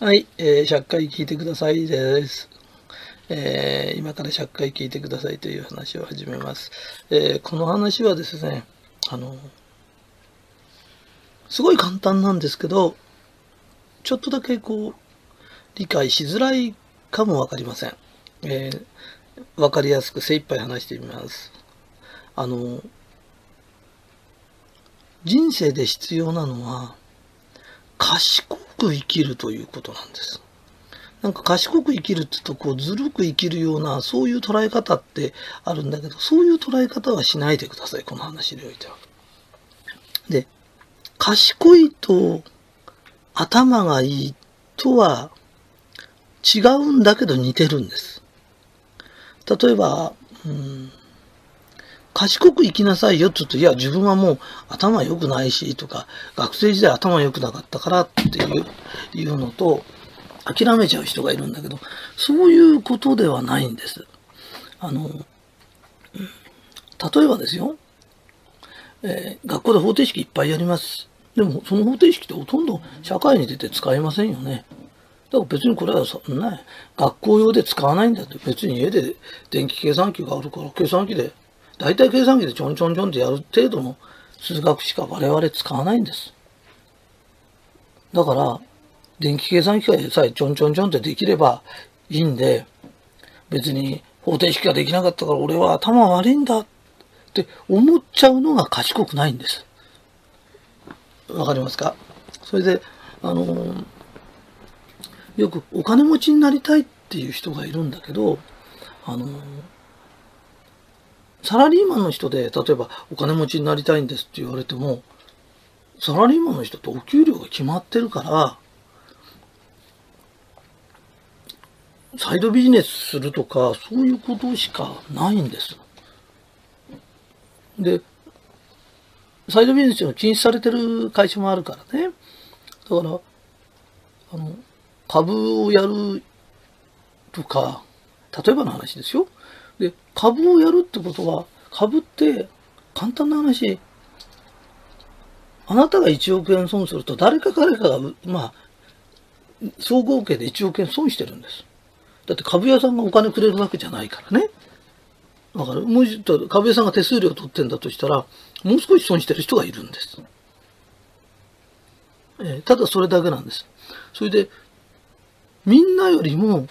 はい、えー、100回聞いてくださいです。えー今から100回聞いてくださいという話を始めます。えーこの話はですね、あの、すごい簡単なんですけど、ちょっとだけこう、理解しづらいかもわかりません。えーわかりやすく精一杯話してみます。あの、人生で必要なのは、賢く生きるということなんです。なんか賢く生きるって言うと、こう、ずるく生きるような、そういう捉え方ってあるんだけど、そういう捉え方はしないでください、この話においては。で、賢いと頭がいいとは違うんだけど似てるんです。例えば、うん、賢く生きなさいよって言うと、いや、自分はもう頭良くないし、とか、学生時代頭良くなかったからっていう、いうのと、諦めちゃう人がいるんだけど、そういうことではないんです。あの、例えばですよ、えー学校で方程式いっぱいやります。でも、その方程式ってほとんど社会に出て使えませんよね。だから別にこれはそんな、学校用で使わないんだって、別に家で電気計算機があるから、計算機で、大体計算機でちょんちょんちょんってやる程度の数学しか我々使わないんです。だから、電気計算機がさえちょんちょんちょんってできればいいんで、別に方程式ができなかったから俺は頭悪いんだって思っちゃうのが賢くないんです。わかりますか？それで、あのーよくお金持ちになりたいっていう人がいるんだけど、あのーサラリーマンの人で、例えばお金持ちになりたいんですって言われても、サラリーマンの人ってお給料が決まってるから、サイドビジネスするとか、そういうことしかないんです。で、サイドビジネスが禁止されてる会社もあるからね。だから、あの、株をやるとか、例えばの話ですよ。で、株をやるってことは、株って簡単な話、あなたが1億円損すると誰か彼かが、まあ、総合計で1億円損してるんです。だって株屋さんがお金くれるわけじゃないからね。だから、もうちょっと株屋さんが手数料取ってんだとしたら、もう少し損してる人がいるんです。えーただそれだけなんです。それで、みんなよりも、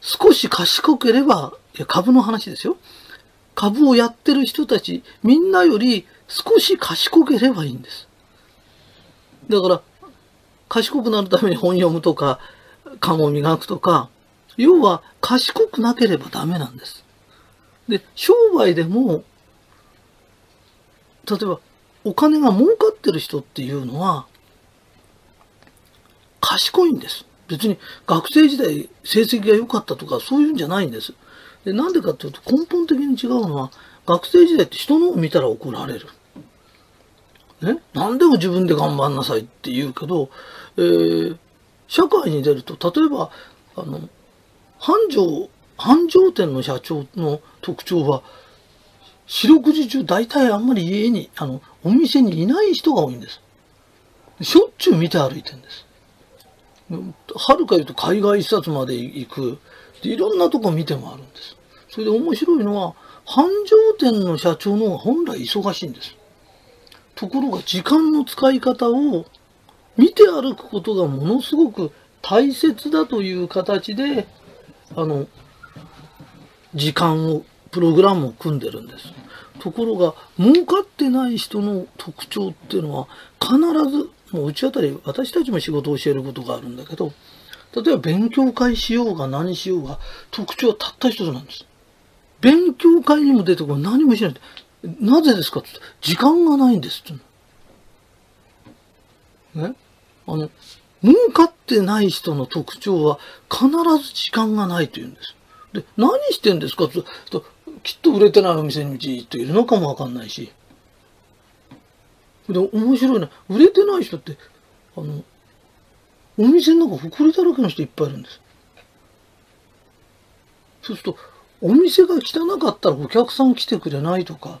少し賢ければ、いや株の話ですよ。株をやってる人たち、みんなより少し賢ければいいんです。だから、賢くなるために本読むとか、勘を磨くとか、要は賢くなければダメなんです。で、商売でも、例えば、お金が儲かってる人っていうのは、賢いんです。別に学生時代成績が良かったとかそういうんじゃないんです。で、なんでかっていうと根本的に違うのは、学生時代って人のを見たら怒られる。ね、何でも自分で頑張んなさいって言うけど、えー社会に出ると、例えば、あの、繁盛、繁盛店の社長の特徴は、四六時中大体あんまり家に、あの、お店にいない人が多いんです。しょっちゅう見て歩いてるんです。はるか言うと海外視察まで行く。でいろんなとこ見て回るんです。それで面白いのは、繁盛店の社長の方が本来忙しいんです。ところが時間の使い方を見て歩くことがものすごく大切だという形で、あの、時間を、プログラムを組んでるんです。ところが、儲かってない人の特徴っていうのは、必ず、もううちあたり、私たちも仕事を教えることがあるんだけど、例えば勉強会しようが何しようが、特徴はたった一つなんです。勉強会にも出てこない。何もしない。なぜですかって時間がないんですって。ね？あの、儲かってない人の特徴は必ず時間がないというんです。で、何してんですかってと、きっと売れてないお店にじっといるのかもわかんないし。で、面白いな。売れてない人って、あの、お店の中埃だらけの人いっぱいいるんです。そうすると、お店が汚かったらお客さん来てくれないとか。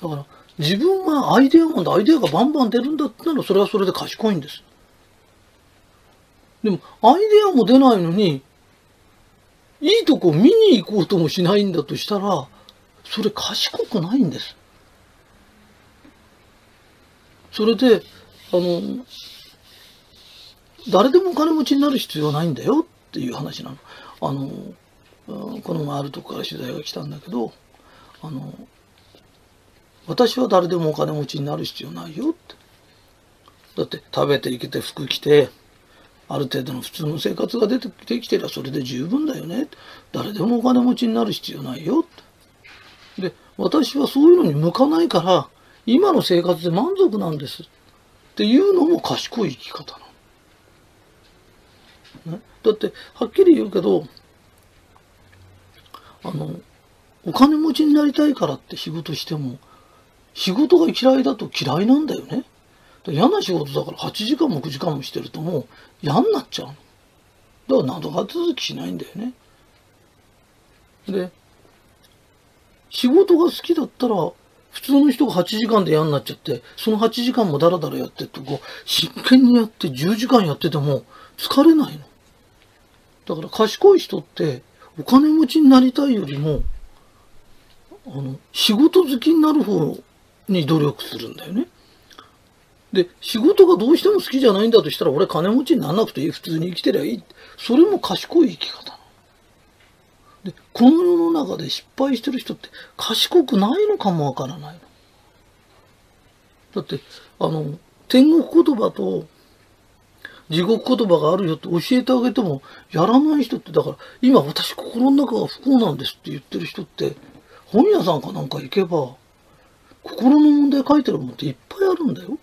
だから、自分はアイデアマンでアイデアがバンバン出るんだったらそれはそれで賢いんです。でも、アイデアも出ないのに、いいとこ見に行こうともしないんだとしたら、それ賢くないんです。それで、あの、誰でもお金持ちになる必要はないんだよっていう話なの。あの、この前あるとこから取材が来たんだけど、あの、私は誰でもお金持ちになる必要ないよって。だって食べていけて服着て、ある程度の普通の生活が出てきてりゃそれで十分だよね。誰でもお金持ちになる必要ないよって。で、私はそういうのに向かないから、今の生活で満足なんです。っていうのも賢い生き方なの。ね、だって、はっきり言うけど、あの、お金持ちになりたいからって仕事しても、仕事が嫌いだと嫌いなんだよね。嫌な仕事だから8時間も9時間もしてるともう嫌になっちゃうの。だから謎が続きしないんだよね。で、仕事が好きだったら、普通の人が8時間で嫌になっちゃって、その8時間もダラダラやってってこ、真剣にやって10時間やってても疲れないの。だから賢い人ってお金持ちになりたいよりも、あの、仕事好きになる方に努力するんだよね。で、仕事がどうしても好きじゃないんだとしたら、俺金持ちにならなくていい。普通に生きてりゃいい。それも賢い生き方。で、この世の中で失敗してる人って賢くないのかもわからない。だって、あの、天国言葉と地獄言葉があるよって教えてあげてもやらない人って、だから今私心の中が不幸なんですって言ってる人って、本屋さんかなんか行けば、心の問題書いてるもんっていっぱいあるんだよ。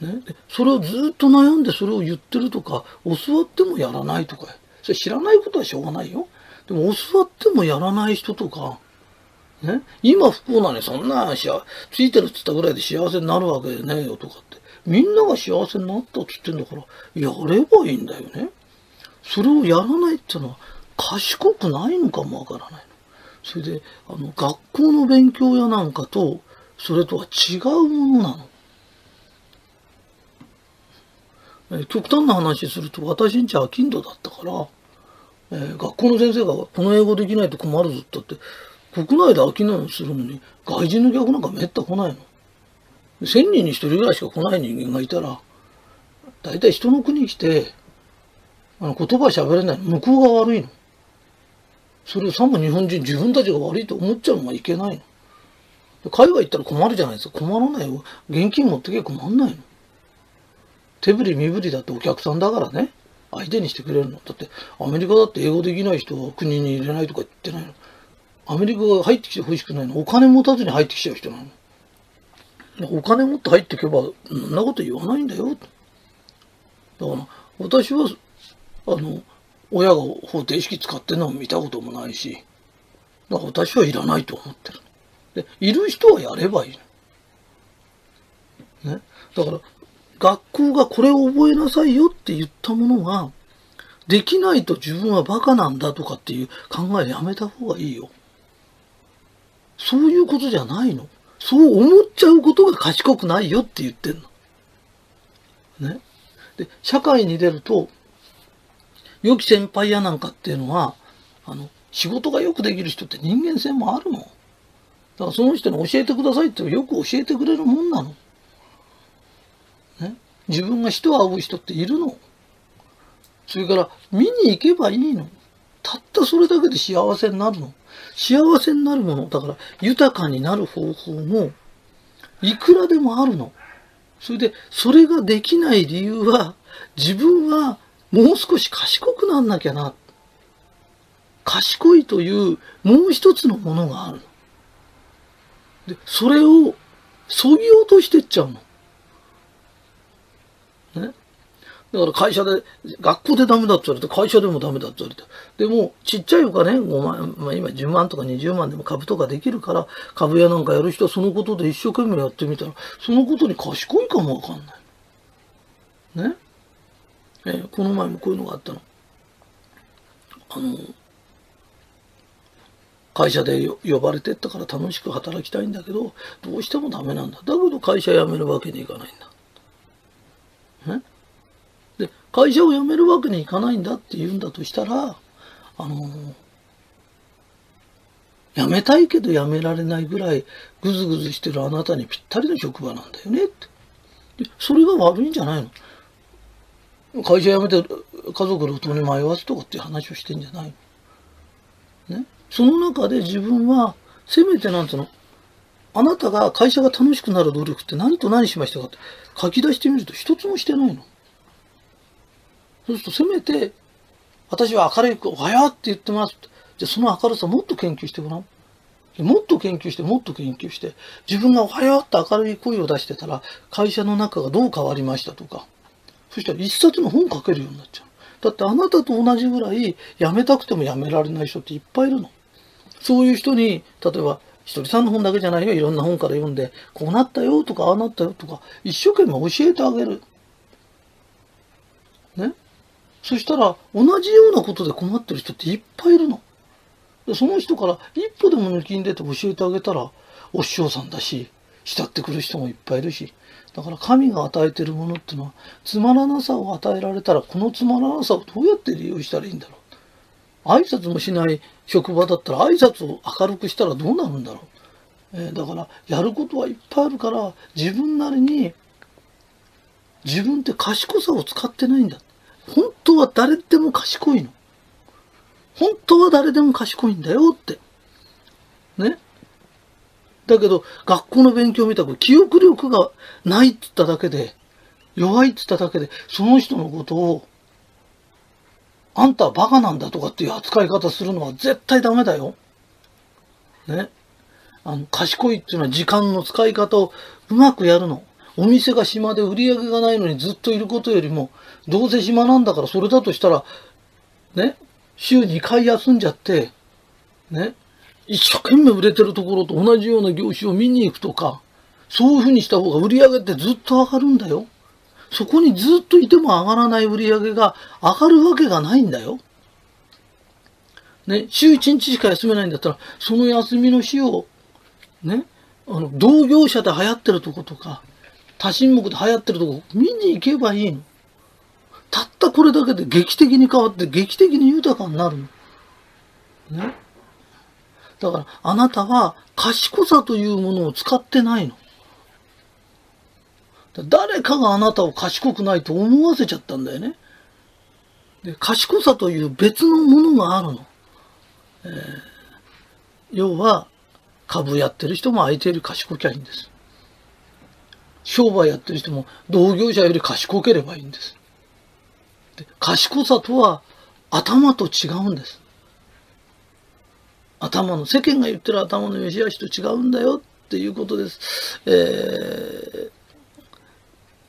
ね、それをずっと悩んでそれを言ってるとか、教わってもやらないとか、それ知らないことはしょうがないよ。でも教わってもやらない人とか、ね、今不幸なのにそんなしついてるっつったぐらいで幸せになるわけねえよとかって。みんなが幸せになったっつってんだから、やればいいんだよね。それをやらないってのは賢くないのかもわからない。それで、あの、学校の勉強やなんかと、それとは違うものなの。え極端な話すると私んちは金土だったから、えー、学校の先生がこの英語できないと困るぞってって国内で商いをするのに外人の客なんかめった来ないの。1000人に1人ぐらいしか来ない人間がいたら大体人の国来てあの言葉喋れない向こうが悪いの。それをさも日本人自分たちが悪いと思っちゃうのがいけないの。海外行ったら困るじゃないですか。困らないよ。現金持ってけ困んないの。手振り身振りだってお客さんだからね。相手にしてくれるの。だってアメリカだって英語できない人は国に入れないとか言ってないの。アメリカが入ってきて欲しくないの。お金持たずに入ってきちゃう人なの。お金持って入っていけば、そんなこと言わないんだよ。だから私は、あの、親が方程式使ってるのを見たこともないし、だから私はいらないと思ってる。で、いる人はやればいいね。だから、学校がこれを覚えなさいよって言ったものが、できないと自分はバカなんだとかっていう考えやめた方がいいよ。そういうことじゃないの。そう思っちゃうことが賢くないよって言ってんの。ね。で、社会に出ると、良き先輩やなんかっていうのは、あの、仕事がよくできる人って人間性もあるの。だからその人に教えてくださいってよく教えてくれるもんなの。自分が人を会う人っているの？それから見に行けばいいの？たったそれだけで幸せになるの？幸せになるもの？だから豊かになる方法もいくらでもあるの。それでそれができない理由は自分はもう少し賢くなんなきゃな。賢いというもう一つのものがある。で、それをそぎ落としてっちゃうの。ね。だから会社で、学校でダメだって言われて、会社でもダメだって言われて。でも、ちっちゃいお金、5万、まあ今10万とか20万でも株とかできるから、株屋なんかやる人はそのことで一生懸命やってみたら、そのことに賢いかもわかんない。ね。えー、この前もこういうのがあったの。あの、会社で呼ばれてったから楽しく働きたいんだけど、どうしてもダメなんだ。だけど会社辞めるわけにいかないんだ。ねで、会社を辞めるわけにいかないんだって言うんだとしたら、あの辞めたいけど辞められないぐらいぐずぐずしてるあなたにぴったりの職場なんだよねって。でそれが悪いんじゃないの？会社辞めて家族路頭に迷わすとかっていう話をしてんじゃないの？ね。その中で自分は、せめてなんつうの、あなたが会社が楽しくなる努力って何と何しましたかって書き出してみると一つもしてないの。そうするとせめて、私は明るい子、おはようって言ってます。じゃあその明るさもっと研究してごらん。もっと研究して、もっと研究して、自分がおはようって明るい声を出してたら、会社の中がどう変わりましたとか、そしたら一冊の本書けるようになっちゃう。だってあなたと同じぐらい辞めたくても辞められない人っていっぱいいるの。そういう人に、例えば、ひとりさんの本だけじゃないよ。いろんな本から読んで、こうなったよとか、ああなったよとか、一生懸命教えてあげる。ね？そしたら、同じようなことで困ってる人っていっぱいいるの。でその人から一歩でも抜きん出て教えてあげたら、お師匠さんだし、慕ってくる人もいっぱいいるし、だから神が与えてるものってのは、つまらなさを与えられたら、このつまらなさをどうやって利用したらいいんだろう。挨拶もしない職場だったら、挨拶を明るくしたらどうなるんだろう。えー、だから、やることはいっぱいあるから、自分なりに、自分って賢さを使ってないんだ。本当は誰でも賢いの。本当は誰でも賢いんだよって。ね。だけど、学校の勉強みたく記憶力がないって言っただけで、弱いって言っただけで、その人のことを、あんたはバカなんだとかっていう扱い方するのは絶対ダメだよ。ね。あの、賢いっていうのは時間の使い方をうまくやるの。お店が暇で売り上げがないのにずっといることよりも、どうせ暇なんだからそれだとしたら、ね、週2回休んじゃって、ね、一生懸命売れてるところと同じような業種を見に行くとか、そういうふうにした方が売り上げってずっと上がるんだよ。そこにずっといても上がらない売り上げが上がるわけがないんだよ。ね、週1日しか休めないんだったら、その休みの日を、ね、あの、同業者で流行ってるとことか、多神目で流行ってるとこ見に行けばいいの。たったこれだけで劇的に変わって劇的に豊かになるの。ね。だからあなたは賢さというものを使ってないの。誰かがあなたを賢くないと思わせちゃったんだよね。で賢さという別のものがあるの。えー、要は株やってる人も相手より賢きゃいいんです。商売やってる人も同業者より賢ければいいんです。で賢さとは頭と違うんです。頭の、世間が言ってる頭の良し悪しと違うんだよっていうことです。えー、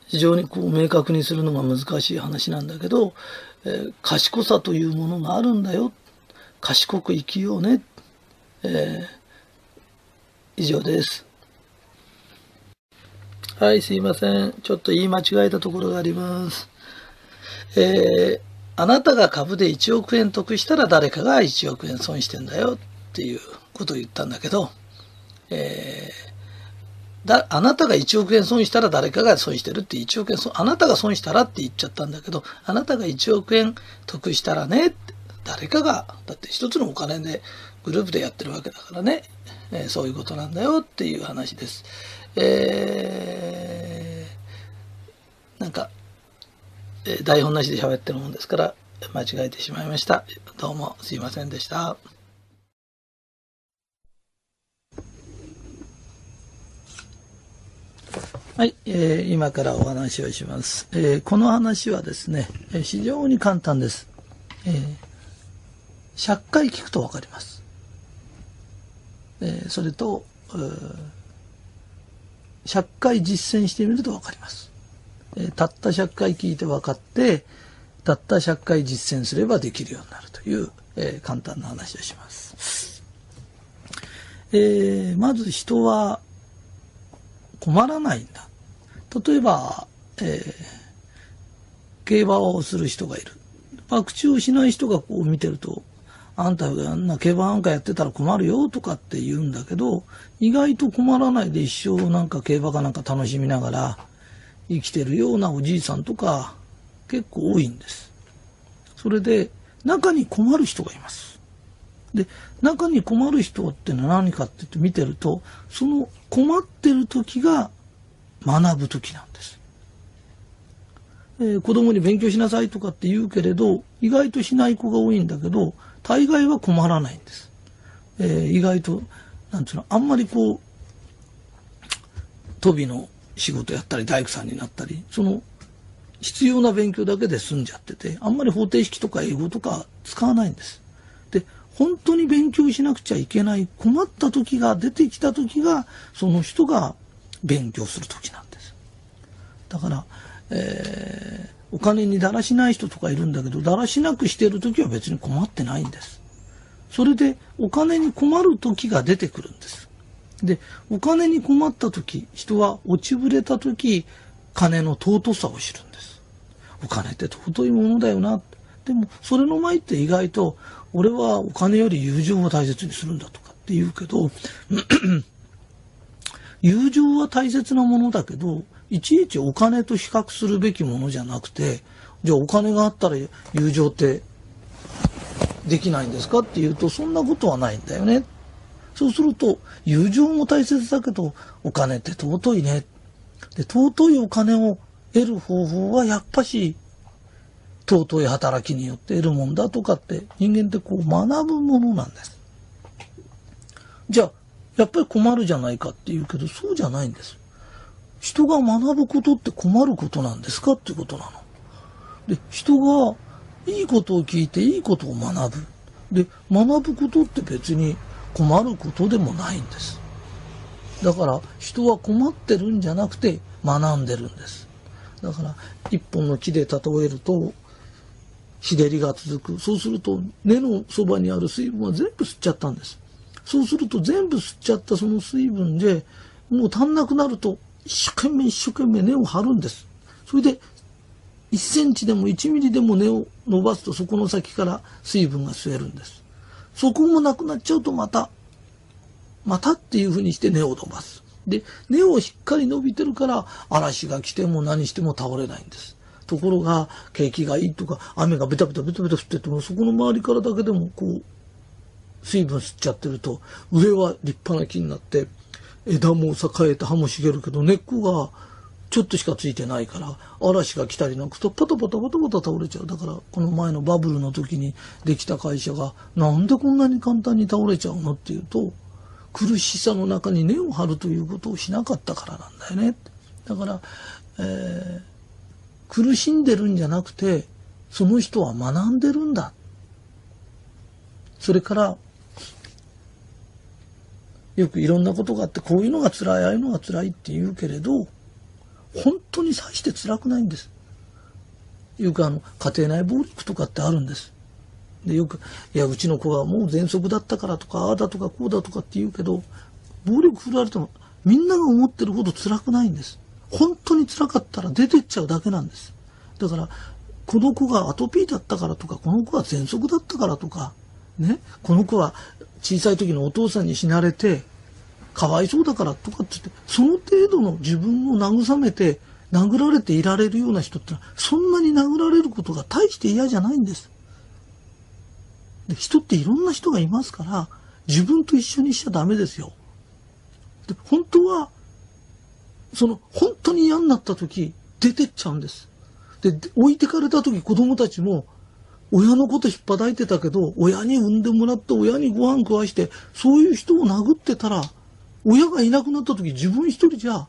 非常にこう明確にするのが難しい話なんだけど、えー、賢さというものがあるんだよ。賢く生きようね。えー、以上です。はい、すいません。ちょっと言い間違えたところがあります。えー、あなたが株で1億円得したら誰かが1億円損してんだよっていうことを言ったんだけど、えー、だあなたが1億円損したら誰かが損してるって1億円損、あなたが損したらって言っちゃったんだけど、あなたが1億円得したらね、誰かが、だって一つのお金でグループでやってるわけだからね、えー、そういうことなんだよっていう話です。えー、なんか、えー、台本なしで喋ってるもんですから、間違えてしまいました。どうもすいませんでした。はい、えー、今からお話をします、えー、この話はですね、えー、非常に簡単です。えー、100回聞くとわかります。えー、それと、100回実践してみるとわかります。えー、たった100回聞いて分かって、たった100回実践すればできるようになるという、えー、簡単な話をします。えー、まず人は困らないんだ。例えば、えー、競馬をする人がいる。博打をしない人がこう見てると、あんたがあんな競馬なんかやってたら困るよとかって言うんだけど、意外と困らないで一生なんか競馬かなんか楽しみながら生きてるようなおじいさんとか結構多いんです。それで中に困る人がいます。で、中に困る人ってのは何かって言って見てると、その困ってる時が学ぶ時なんです。えー、子供に勉強しなさいとかって言うけれど、意外としない子が多いんだけど、大概は困らないんです。えー、意外と、なんつうの、あんまりこう、飛びの仕事やったり大工さんになったり、その必要な勉強だけで済んじゃってて、あんまり方程式とか英語とか使わないんです。本当に勉強しなくちゃいけない困った時が出てきた時が、その人が勉強する時なんです。だから、えー、お金にだらしない人とかいるんだけど、だらしなくしてる時は別に困ってないんです。それでお金に困る時が出てくるんです。で、お金に困った時、人は落ちぶれた時、金の尊さを知るんです。お金って尊いものだよな。でも、それの前って意外と、俺はお金より友情を大切にするんだとかって言うけど、友情は大切なものだけど、いちいちお金と比較するべきものじゃなくて、じゃあお金があったら友情ってできないんですかっていうと、そんなことはないんだよね。そうすると、友情も大切だけど、お金って尊いね。で、尊いお金を得る方法はやっぱし、尊い働きによって得るもんだとかって、人間ってこう学ぶものなんです。じゃあ、やっぱり困るじゃないかって言うけど、そうじゃないんです。人が学ぶことって困ることなんですかっていうことなの。で、人がいいことを聞いていいことを学ぶ。で、学ぶことって別に困ることでもないんです。だから人は困ってるんじゃなくて学んでるんです。だから一本の木で例えると日照りが続く。そうすると根のそばにある水分は全部吸っちゃったんです。そうすると全部吸っちゃったその水分でもう足んなくなると一生懸命一生懸命根を張るんです。それで1センチでも1ミリでも根を伸ばすとそこの先から水分が吸えるんです。そこもなくなっちゃうとまた、またっていうふうにして根を伸ばす。で、根をしっかり伸びてるから嵐が来ても何しても倒れないんです。ところが景気がいいとか雨がベタベタベタベタ降っててもそこの周りからだけでもこう水分吸っちゃってると上は立派な木になって枝も栄えて葉も茂るけど根っこがちょっとしかついてないから嵐が来たりなんかとパタパタパタパタ倒れちゃう。だからこの前のバブルの時にできた会社がなんでこんなに簡単に倒れちゃうのっていうと苦しさの中に根を張るということをしなかったからなんだよね。だから、えー、苦しんでるんじゃなくてその人は学んでるんだそれからよくいろんなことがあってこういうのが辛いああいうのが辛いって言うけれど本当にさして辛くないんです。よくあの、家庭内暴力とかってあるんです。で、よく、いや、うちの子はもう喘息だったからとか、ああだとかこうだとかって言うけど、暴力振られても、みんなが思ってるほど辛くないんです。本当に辛かったら出てっちゃうだけなんです。だから、この子がアトピーだったからとか、この子は喘息だったからとか、ね、この子は小さい時のお父さんに死なれて、かわいそうだからとかって言って、その程度の自分を慰めて、殴られていられるような人ってのは、そんなに殴られることが大して嫌じゃないんです。で人っていろんな人がいますから、自分と一緒にしちゃダメですよ。で本当は、その、本当に嫌になった時、出てっちゃうんです。で、置いてかれた時、子供たちも、親のこと引っ張いてたけど、親に産んでもらって親にご飯食わして、そういう人を殴ってたら、親がいなくなった時自分一人じゃ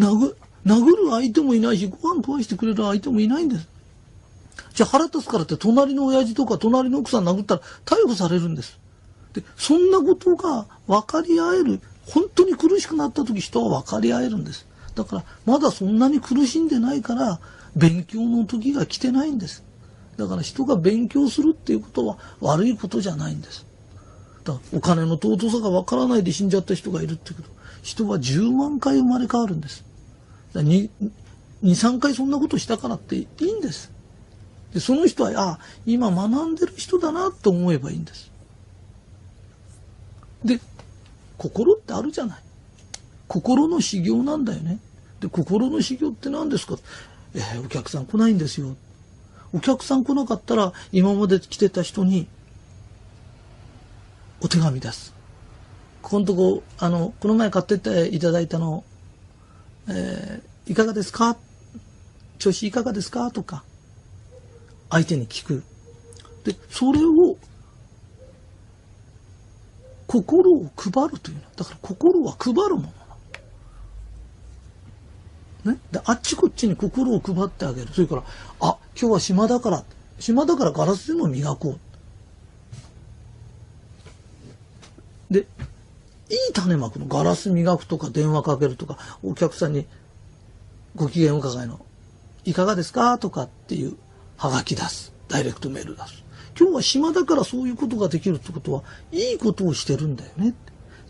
殴殴る相手もいないしご飯食わしてくれる相手もいないんです。じゃあ腹立つからって隣の親父とか隣の奥さん殴ったら逮捕されるんです。でそんなことが分かり合える本当に苦しくなった時人は分かり合えるんです。だからまだそんなに苦しんでないから勉強の時が来てないんです。だから人が勉強するっていうことは悪いことじゃないんです。だお金の尊さがわからないで死んじゃった人がいるってこと人は10万回生まれ変わるんです。23回そんなことしたからっていいんです。で、その人は、あ、今学んでる人だなと思えばいいんです。で、心ってあるじゃない。心の修行なんだよね。で、心の修行って何ですか？えー、お客さん来ないんですよ。お客さん来なかったら、今まで来てた人に、お手紙出す。ここのとこ、あの、この前買ってっていただいたの、えー、いかがですか？調子いかがですか？とか、相手に聞く。で、それを、心を配るというの。だから心は配るものね？で、あっちこっちに心を配ってあげる。それから、あ、今日は暇だから、暇だからガラスでも磨こう。で、いい種まくの。ガラス磨くとか電話かけるとか、お客さんにご機嫌伺いの、いかがですか？とかっていうはがき出す。ダイレクトメール出す。今日は暇だからそういうことができるってことは、いいことをしてるんだよね。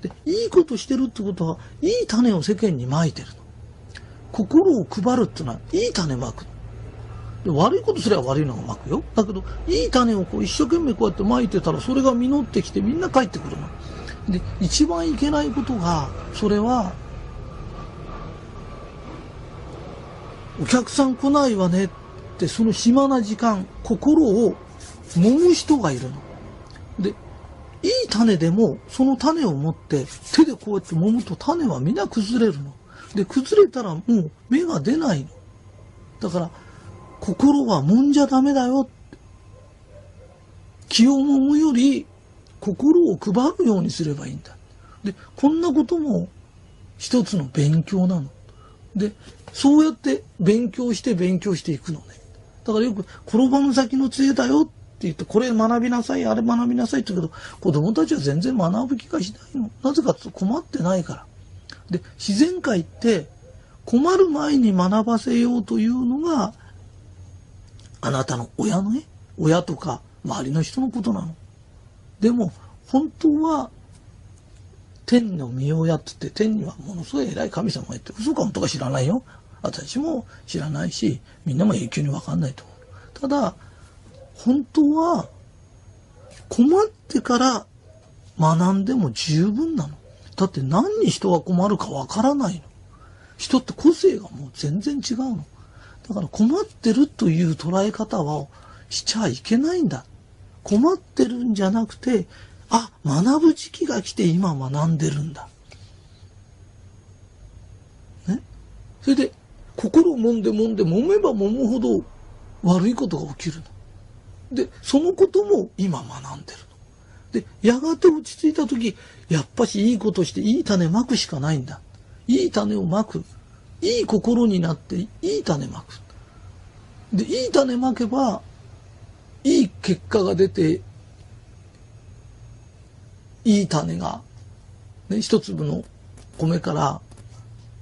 で、いいことしてるってことは、いい種を世間にまいてるの。心を配るっていうのは、いい種まくで悪いことすれば悪いのがまくよ。だけど、いい種をこう一生懸命こうやってまいてたら、それが実ってきてみんな帰ってくるの。で、一番いけないことが、それは、お客さん来ないわねってその暇な時間、心を揉む人がいるの。で、いい種でもその種を持って手でこうやって揉むと種はみんな崩れるの。で、崩れたらもう芽が出ないの。だから、心は揉んじゃダメだよ。気を揉むより心を配るようにすればいいんだ。で、こんなことも一つの勉強なの。で、そうやって勉強して勉強していくのね。だからよく、転ばぬ先の杖だよって言って、これ学びなさい、あれ学びなさいって言うけど、子供たちは全然学ぶ気がしないの。なぜかって困ってないから。で、自然界って困る前に学ばせようというのが、あなたの親のね、親とか周りの人のことなの。でも、本当は、天の御親って言って、天にはものすごい偉い神様がいて、嘘か本当か知らないよ。私も知らないし、みんなも永久にわかんないと思う。ただ、本当は、困ってから学んでも十分なの。だって何に人が困るかわからないの。人って個性がもう全然違うの。だから困ってるという捉え方はしちゃいけないんだ。困ってるんじゃなくて、あ、学ぶ時期が来て今学んでるんだ。ね？それで、心を揉んで揉んで揉めば揉むほど悪いことが起きるの。で、そのことも今学んでるの。で、やがて落ち着いた時、やっぱしいいことしていい種まくしかないんだ。いい種をまく。いい心になっていい種まく。で、いい種まけば、いい結果が出て、いい種が、ね、一粒の米から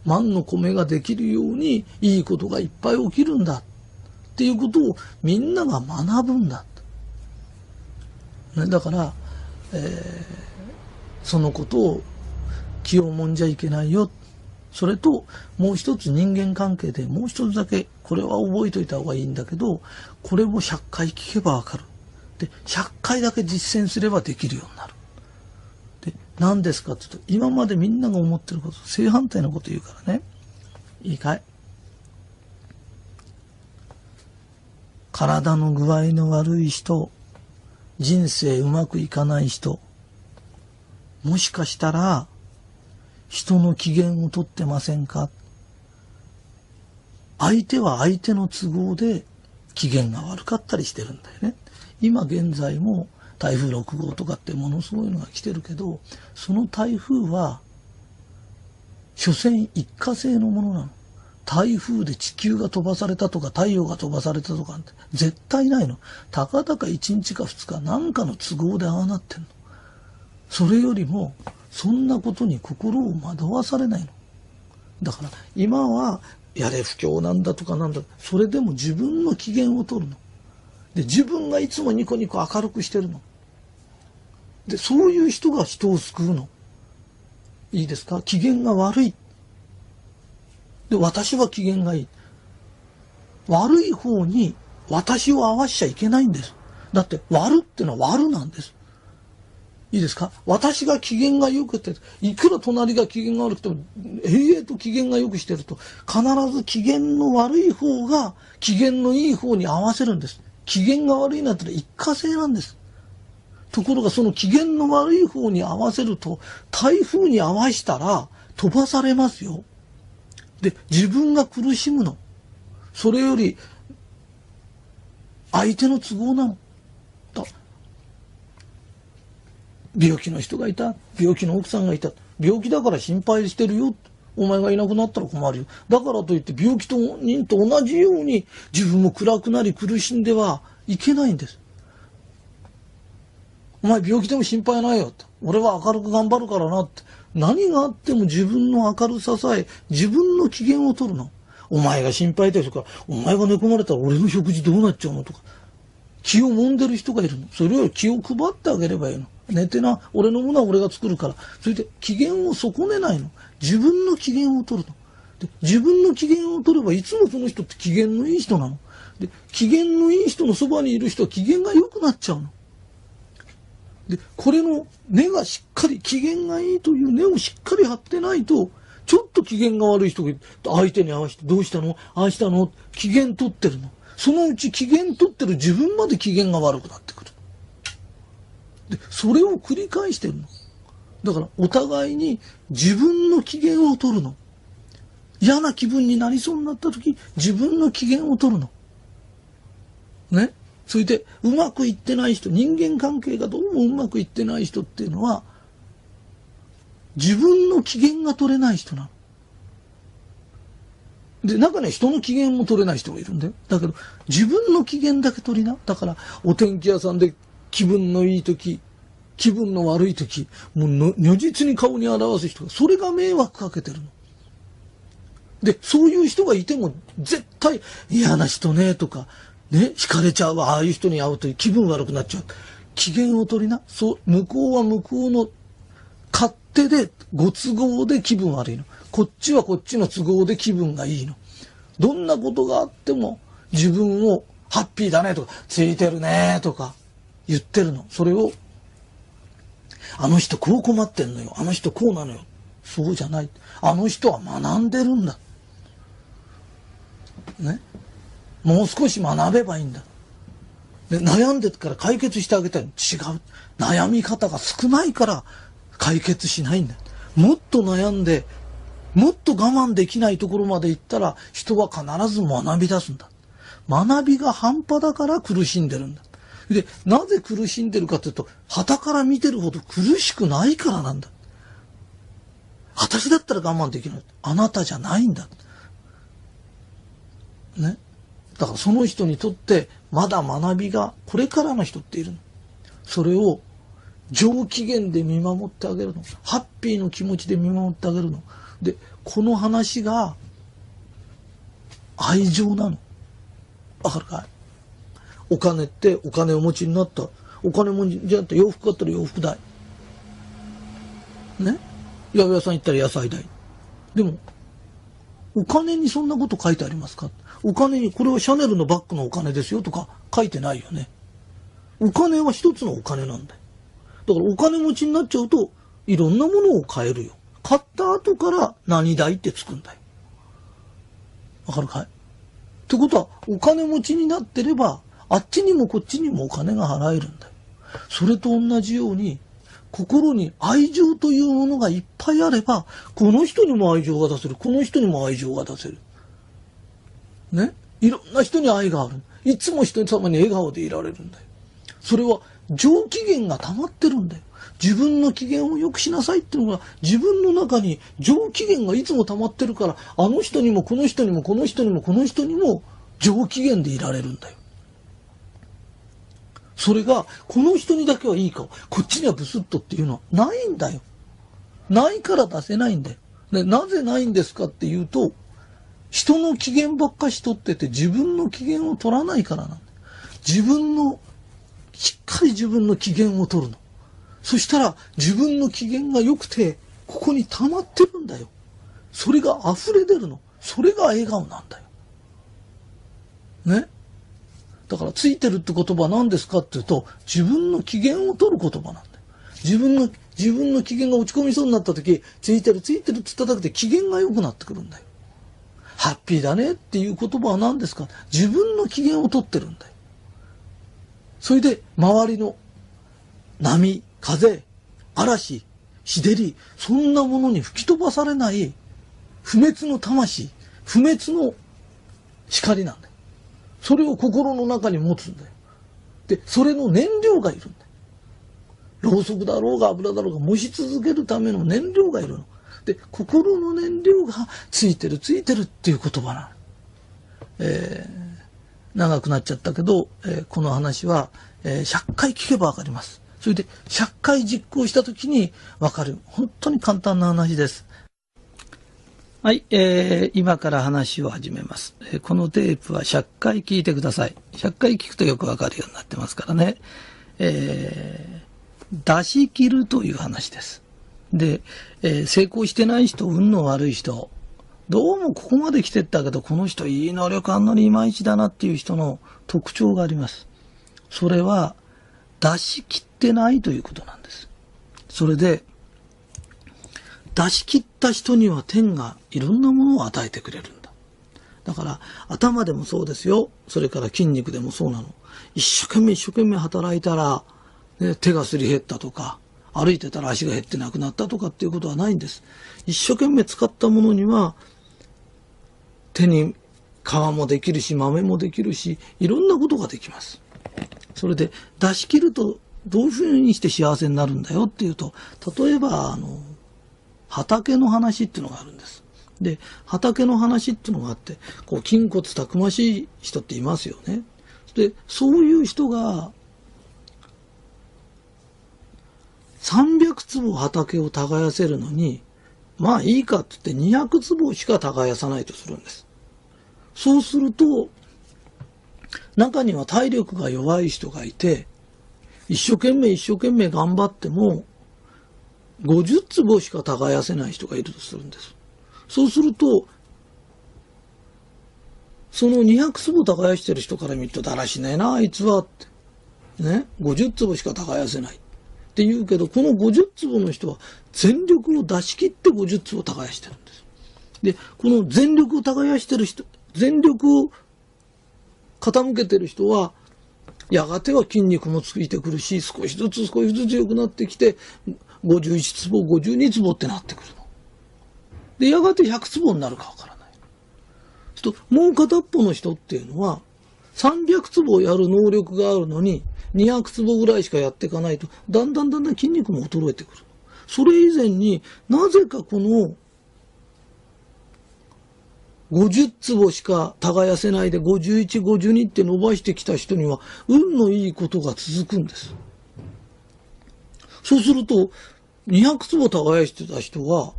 万の米ができるようにいいことがいっぱい起きるんだっていうことをみんなが学ぶんだ。ね、だから、えー、そのことを気をもんじゃいけないよ。それと、もう一つ人間関係でもう一つだけ、これは覚えといた方がいいんだけど、これも100回聞けばわかる。で、100回だけ実践すればできるようになる。で、何ですかって言うと、今までみんなが思ってること、正反対のこと言うからね。いいかい？体の具合の悪い人、人生うまくいかない人、もしかしたら、人の機嫌をとってませんか？相手は相手の都合で機嫌が悪かったりしてるんだよね。今現在も台風6号とかってものすごいのが来てるけど、その台風は、所詮一過性のものなの。台風で地球が飛ばされたとか太陽が飛ばされたとか絶対ないの。たかだか1日か2日何かの都合でああなってんの。それよりもそんなことに心を惑わされないの。だから今はやれ不況なんだとかなんだそれでも自分の機嫌を取るの。で自分がいつもニコニコ明るくしてるの。でそういう人が人を救うの。いいですか？機嫌が悪い。で私は機嫌がいい。悪い方に私を合わしちゃいけないんです。だって悪ってのは悪なんです。いいですか？私が機嫌が良くて、いくら隣が機嫌が悪くても、永遠と機嫌が良くしてると、必ず機嫌の悪い方が機嫌のいい方に合わせるんです。機嫌が悪いなんてのは一過性なんです。ところがその機嫌の悪い方に合わせると、台風に合わしたら飛ばされますよ。で、自分が苦しむの。それより、相手の都合なの。と病気の人がいた。病気の奥さんがいた。病気だから心配してるよ。お前がいなくなったら困るよ。だからといって病気と人と同じように自分も暗くなり苦しんではいけないんです。お前病気でも心配ないよって。俺は明るく頑張るからなって。何があっても自分の明るささえ自分の機嫌を取るの。お前が心配だとか、お前が寝込まれたら俺の食事どうなっちゃうのとか。気を揉んでる人がいるの。それを気を配ってあげればいいの。寝てな、俺のものは俺が作るから。それで機嫌を損ねないの。自分の機嫌を取るの。で自分の機嫌を取ればいつもその人って機嫌のいい人なの。で機嫌のいい人のそばにいる人は機嫌が良くなっちゃうの。で、これの根がしっかり、機嫌がいいという根をしっかり張ってないと、ちょっと機嫌が悪い人が相手に合わせて、どうしたの？ああしたの？機嫌取ってるの？そのうち機嫌取ってる自分まで機嫌が悪くなってくる。で、それを繰り返してるの。だからお互いに自分の機嫌を取るの。嫌な気分になりそうになった時、自分の機嫌を取るの。ね？それで、うまくいってない人、人間関係がどうもうまくいってない人っていうのは、自分の機嫌が取れない人なの。で、中には人の機嫌も取れない人もいるんだよ。だけど、自分の機嫌だけ取りな。だから、お天気屋さんで気分のいい時、気分の悪い時、もう如実に顔に表す人が、それが迷惑かけてるの。で、そういう人がいても、絶対嫌な人ね、とか、ね、惹かれちゃうわ、ああいう人に会うという気分悪くなっちゃう。機嫌を取りな。そう、向こうは向こうの勝手で、ご都合で気分悪いの。こっちはこっちの都合で気分がいいの。どんなことがあっても、自分をハッピーだねとか、ついてるねとか言ってるの。それをあの人こう困ってんのよ。あの人こうなのよ。そうじゃない。あの人は学んでるんだ。ね？もう少し学べばいいんだ。で悩んでるから解決してあげたい。違う。悩み方が少ないから解決しないんだ。もっと悩んで、もっと我慢できないところまで行ったら人は必ず学び出すんだ。学びが半端だから苦しんでるんだ。で、なぜ苦しんでるかというと、旗から見てるほど苦しくないからなんだ。私だったら我慢できない。あなたじゃないんだ。ね。だからその人にとってまだ学びがこれからの人っているの。それを上機嫌で見守ってあげるの。ハッピーの気持ちで見守ってあげるの。で、この話が愛情なの。わかるかい？お金ってお金をお持ちになった。お金もじゃあ洋服買ったら洋服代。ね？八百屋さん行ったら野菜代。でも、お金にそんなこと書いてありますか？お金に、これはシャネルのバッグのお金ですよとか書いてないよね。お金は一つのお金なんだよ。だからお金持ちになっちゃうと、いろんなものを買えるよ。買った後から何代ってつくんだよ。わかるかい？ってことは、お金持ちになってれば、あっちにもこっちにもお金が払えるんだよ。それと同じように、心に愛情というものがいっぱいあれば、この人にも愛情が出せる、この人にも愛情が出せる。ねいろんな人に愛がある。いつも人様に笑顔でいられるんだよ。それは上機嫌が溜まってるんだよ。自分の機嫌を良くしなさいっていうのが自分の中に上機嫌がいつも溜まってるからあの人にもこの人にもこの人にもこの人にも上機嫌でいられるんだよ。それが、この人にだけはいい顔、こっちにはブスッとっていうのはないんだよ。ないから出せないんだよ。でなぜないんですかっていうと、人の機嫌ばっかし取ってて自分の機嫌を取らないからなんだ。自分の、しっかり自分の機嫌を取るの。そしたら自分の機嫌が良くて、ここに溜まってるんだよ。それが溢れ出るの。それが笑顔なんだよ。ね？はついてるって言葉は何ですかっていうと、自分の機嫌を取る言葉なんだよ。自分の、自分の機嫌が落ち込みそうになった時、ついてるついてるって言っただけで機嫌が良くなってくるんだよ。ハッピーだねっていう言葉は何ですか？自分の機嫌を取ってるんだよ。それで周りの波、風、嵐、日照り、そんなものに吹き飛ばされない不滅の魂、不滅の光なんだよ。それを心の中に持つんだよ。で、それの燃料がいるんだよ。ろうそくだろうが油だろうが燃し続けるための燃料がいるの。で、心の燃料がついてるついてるっていう言葉なの。えー、長くなっちゃったけど、えー、この話は、えー、100回聞けばわかります。それで100回実行した時にわかる。本当に簡単な話です。はい、えー、今から話を始めます、えー、このテープは100回聞いてください。100回聞くとよくわかるようになってますからね。えー、出し切るという話です。で、えー、成功してない人、運の悪い人、どうもここまで来てったけど、この人いい能力あんのにいまいちだなっていう人の特徴があります。それは、出し切ってないということなんです。それで、出し切った人には天がいろんなものを与えてくれるんだ。だから頭でもそうですよ。それから筋肉でもそうなの。一生懸命一生懸命働いたら、ね、手がすり減ったとか、歩いてたら足が減ってなくなったとかっていうことはないんです。一生懸命使ったものには、手に皮もできるし、豆もできるし、いろんなことができます。それで出し切るとどういうふうにして幸せになるんだよっていうと、例えば、あの、畑の話っていうのがあるんです。で、畑の話っていうのがあって、こう、筋骨たくましい人っていますよね。で、そういう人が、300坪畑を耕せるのに、まあいいかって言って200坪しか耕さないとするんです。そうすると、中には体力が弱い人がいて、一生懸命一生懸命頑張っても、50坪しか耕せない人がいるとするんです。そうすると、その200坪耕してる人から見るとだらしねえな、あいつはって。ね？50坪しか耕せない。って言うけど、この50坪の人は全力を出し切って50坪耕してるんです。で、この全力を耕してる人、全力を傾けてる人は、やがては筋肉もついてくるし、少しずつ少しずつ良くなってきて、51坪、52坪ってなってくるの。で、やがて100坪になるかわからない。と、もう片っぽの人っていうのは、300坪やる能力があるのに、200坪ぐらいしかやっていかないと、だんだんだんだん筋肉も衰えてくる。それ以前になぜかこの、50坪しか耕せないで51、52って伸ばしてきた人には、運のいいことが続くんです。そうすると、200坪耕してた人は、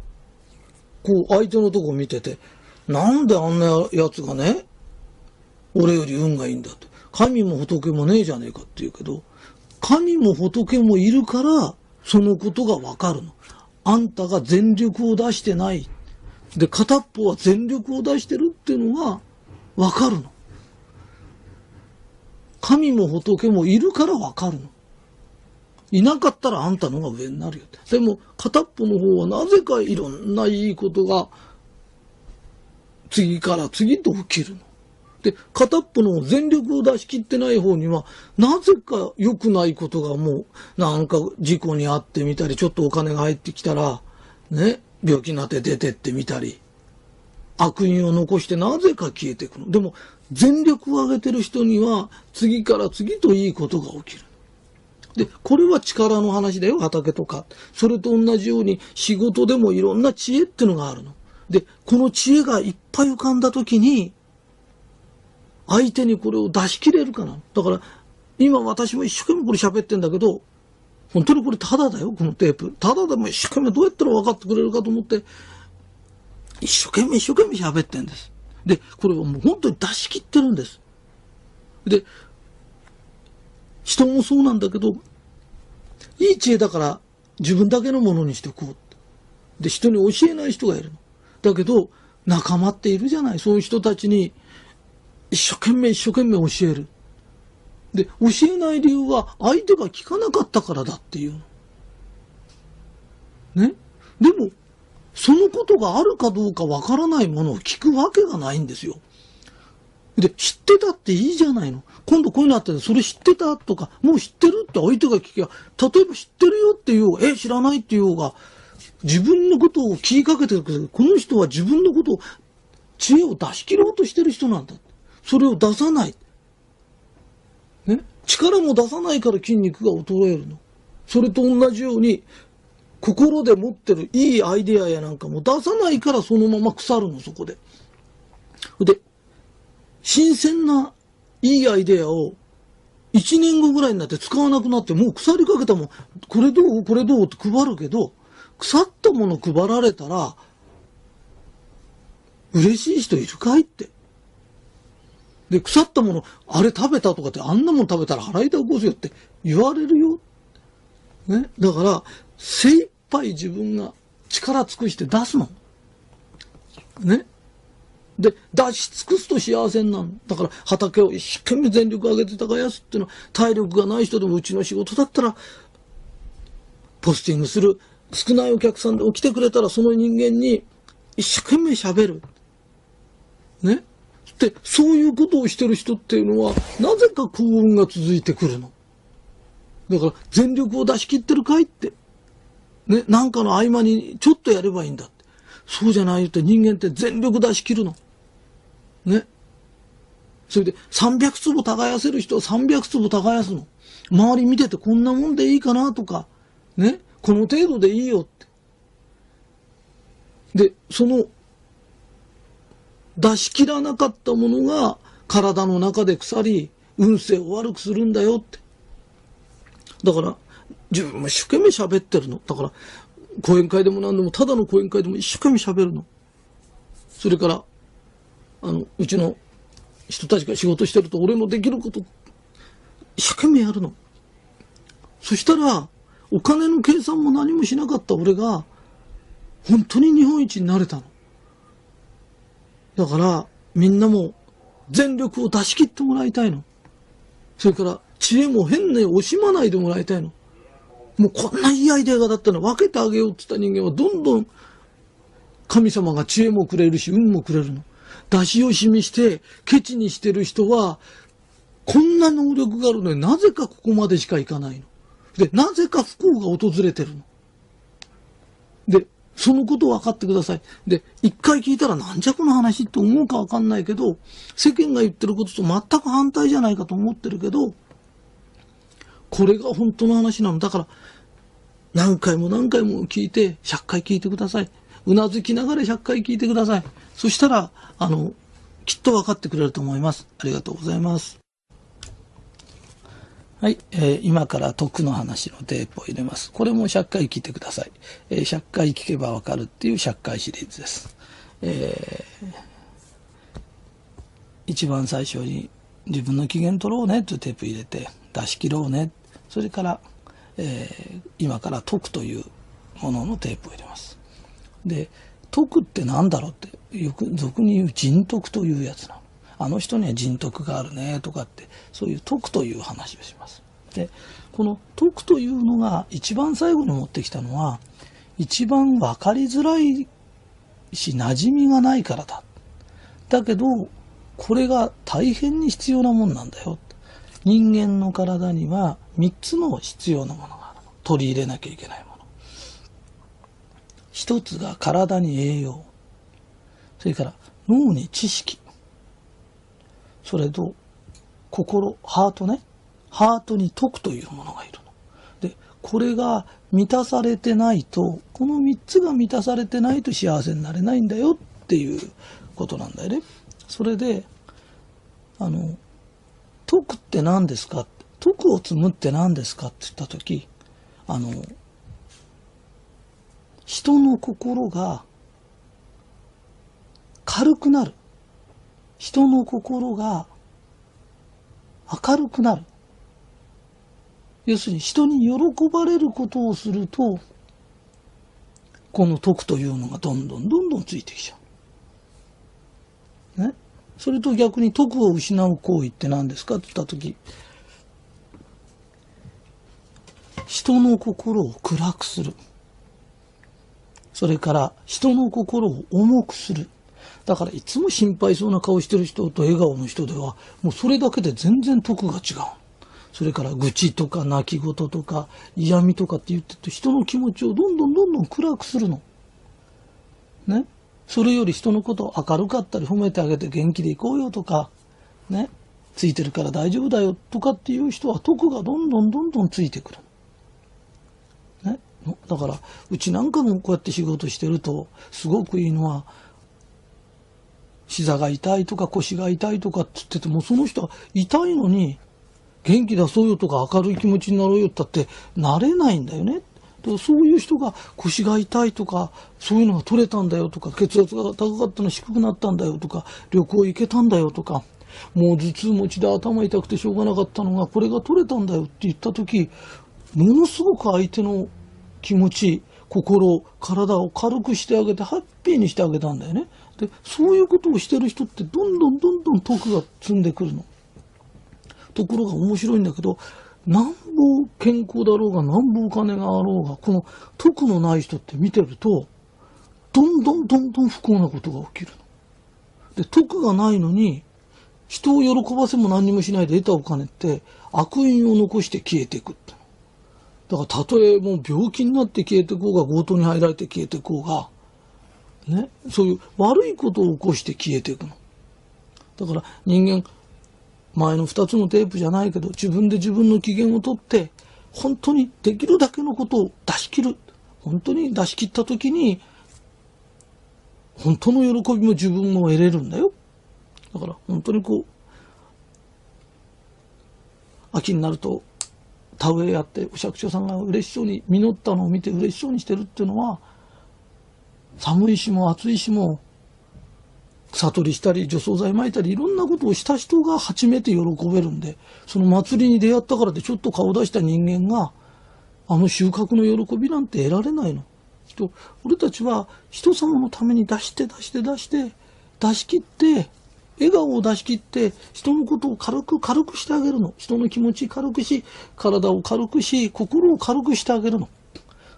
こう相手のとこ見てて、なんであんなやつがね、俺より運がいいんだって。神も仏もねえじゃねえかって言うけど、神も仏もいるから、そのことがわかるの。あんたが全力を出してない。で、片っぽは全力を出してるっていうのがわかるの。神も仏もいるからわかるの。いなかったらあんたのが上になるよ。でも、片っぽの方はなぜかいろんないいことが次から次と起きるの。で、片っぽの全力を出し切ってない方には、なぜか良くないことがもう、なんか事故に遭ってみたり、ちょっとお金が入ってきたら、ね、病気になって出てってみたり、悪因を残してなぜか消えていくの。でも、全力を上げてる人には、次から次といいことが起きる。で、これは力の話だよ、畑とか。それと同じように仕事でもいろんな知恵ってのがあるの。で、この知恵がいっぱい浮かんだ時に、相手にこれを出し切れるかな？だから、今私も一生懸命これ喋ってんだけど、本当にこれただだよ、このテープ。ただでも一生懸命どうやったら分かってくれるかと思って、一生懸命一生懸命喋ってんです。で、これはもう本当に出し切ってるんです。で、人もそうなんだけど、いい知恵だから自分だけのものにしてこう。で、人に教えない人がいるの。だけど、仲間っているじゃない。そういう人たちに一生懸命一生懸命教える。で、教えない理由は相手が聞かなかったからだっていうね？でも、そのことがあるかどうかわからないものを聞くわけがないんですよ。で、知ってたっていいじゃないの。今度こういうのあったら、それ知ってたとか、もう知ってるって相手が聞きゃ、例えば知ってるよって言おう、え、知らないって言おうが、自分のことを気にかけてるけど、この人は自分のことを、知恵を出し切ろうとしてる人なんだ。それを出さない。ね。力も出さないから筋肉が衰えるの。それと同じように、心で持ってるいいアイデアやなんかも出さないからそのまま腐るの、そこで。で、新鮮ないいアイデアを1年後ぐらいになって使わなくなって、もう腐りかけたもん、これどう？これどう？って配るけど、腐ったもの配られたら、嬉しい人いるかいって。で、腐ったもの、あれ食べたとかって、あんなもん食べたら腹痛起こすよって言われるよ。ね。だから、精一杯自分が力尽くして出すの。ね。で、出し尽くすと幸せになる。だから畑を一生懸命全力上げて耕すっていうのは、体力がない人でもうちの仕事だったら、ポスティングする。少ないお客さんで起きてくれたら、その人間に一生懸命喋る。ね。で、そういうことをしてる人っていうのは、なぜか幸運が続いてくるの？だから、全力を出し切ってるかいって。ね、なんかの合間にちょっとやればいいんだって。そうじゃないって人間って全力出し切るの。ね。それで300坪耕せる人は300坪耕すの。周り見ててこんなもんでいいかなとか、ね。この程度でいいよって。で、その出し切らなかったものが体の中で腐り、運勢を悪くするんだよって。だから、自分も一生懸命喋ってるの。だから、講演会でも何でも、ただの講演会でも一生懸命喋るの。それから、あの、うちの人たちが仕事してると、俺のできること、一生懸命やるの。そしたら、お金の計算も何もしなかった俺が、本当に日本一になれたの。だから、みんなも全力を出し切ってもらいたいの。それから、知恵も変に惜しまないでもらいたいの。もうこんないいアイデアがだったら分けてあげようって言った人間はどんどん神様が知恵もくれるし、運もくれるの。出し惜しみして、ケチにしてる人は、こんな能力があるのになぜかここまでしかいかないの。で、なぜか不幸が訪れてるの。で、そのことを分かってください。で、一回聞いたらなんじゃこの話って思うか分かんないけど、世間が言ってることと全く反対じゃないかと思ってるけど、これが本当の話なの。だから、何回も何回も聞いて、100回聞いてください。うなずきながら100回聞いてください。そしたら、あの、きっと分かってくれると思います。ありがとうございます。はい、えー、今から徳の話のテープを入れます。これも100回聞いてください。えー、100回聞けばわかるっていう100回シリーズです。えー、一番最初に自分の機嫌取ろうねっていうテープ入れて出し切ろうね。それから、えー、今から徳というもののテープを入れます。で、徳って何だろうってよく俗に言う人徳というやつなの。あの人には人徳があるねとかってそういう徳という話をします。でこの徳というのが一番最後に持ってきたのは一番分かりづらいし馴染みがないからだ。だけどこれが大変に必要なもんなんだよ。人間の体には3つの必要なものがある。取り入れなきゃいけないもの。一つが体に栄養。それから脳に知識。それと、心、ハートね。ハートに徳というものがいるの。で、これが満たされてないと、この3つが満たされてないと幸せになれないんだよっていうことなんだよね。それで、あの、徳って何ですか？徳を積むって何ですかって言ったとき、あの、人の心が軽くなる。人の心が明るくなる。要するに人に喜ばれることをすると、この徳というのがどんどんどんどんついてきちゃう。ね？それと逆に徳を失う行為って何ですか？って言ったとき、人の心を暗くする。それから人の心を重くする。だからいつも心配そうな顔してる人と笑顔の人では、もうそれだけで全然得が違う。それから愚痴とか泣き言とか嫌味とかって言ってて人の気持ちをどんどんどんどん暗くするの。ね？それより人のことを明るかったり褒めてあげて元気でいこうよとか、ね？ついてるから大丈夫だよとかっていう人は徳がどんどんどんどんついてくる。ね？だから、うちなんかもこうやって仕事してると、すごくいいのは、膝が痛いとか腰が痛いとかって言ってても、その人は痛いのに、元気出そうよとか明るい気持ちになろうよったってなれないんだよね。そういう人が腰が痛いとか、そういうのが取れたんだよとか、血圧が高かったの低くなったんだよとか、旅行行けたんだよとか、もう頭痛持ちで頭痛くてしょうがなかったのが、これが取れたんだよって言った時、ものすごく相手の気持ち、心、体を軽くしてあげて、ハッピーにしてあげたんだよね。で、そういうことをしてる人って、どんどんどんどん徳が積んでくるの。ところが面白いんだけど、なんぼ健康だろうが、なんぼお金があろうが、この徳のない人って見てると、どんどんどんどん不幸なことが起きるの。で、徳がないのに、人を喜ばせも何にもしないで得たお金って悪因を残して消えていくって。だからたとえもう病気になって消えていこうが、強盗に入られて消えていこうが、ね、そういう悪いことを起こして消えていくの。だから人間、前の二つのテープじゃないけど、自分で自分の機嫌をとって、本当にできるだけのことを出し切る。本当に出し切った時に、本当の喜びも自分も得れるんだよ。だから本当にこう、秋になると田植えやってお釈迦さんが嬉しそうに実ったのを見て嬉しそうにしてるっていうのは、寒い日も暑い日も草取りしたり、除草剤撒いたり、いろんなことをした人が初めて喜べるんで、その祭りに出会ったからでちょっと顔出した人間が、あの収穫の喜びなんて得られないの。人、俺たちは人様のために出して出して出して、出し切って、笑顔を出し切って、人のことを軽く軽くしてあげるの。人の気持ち軽くし、体を軽くし、心を軽くしてあげるの。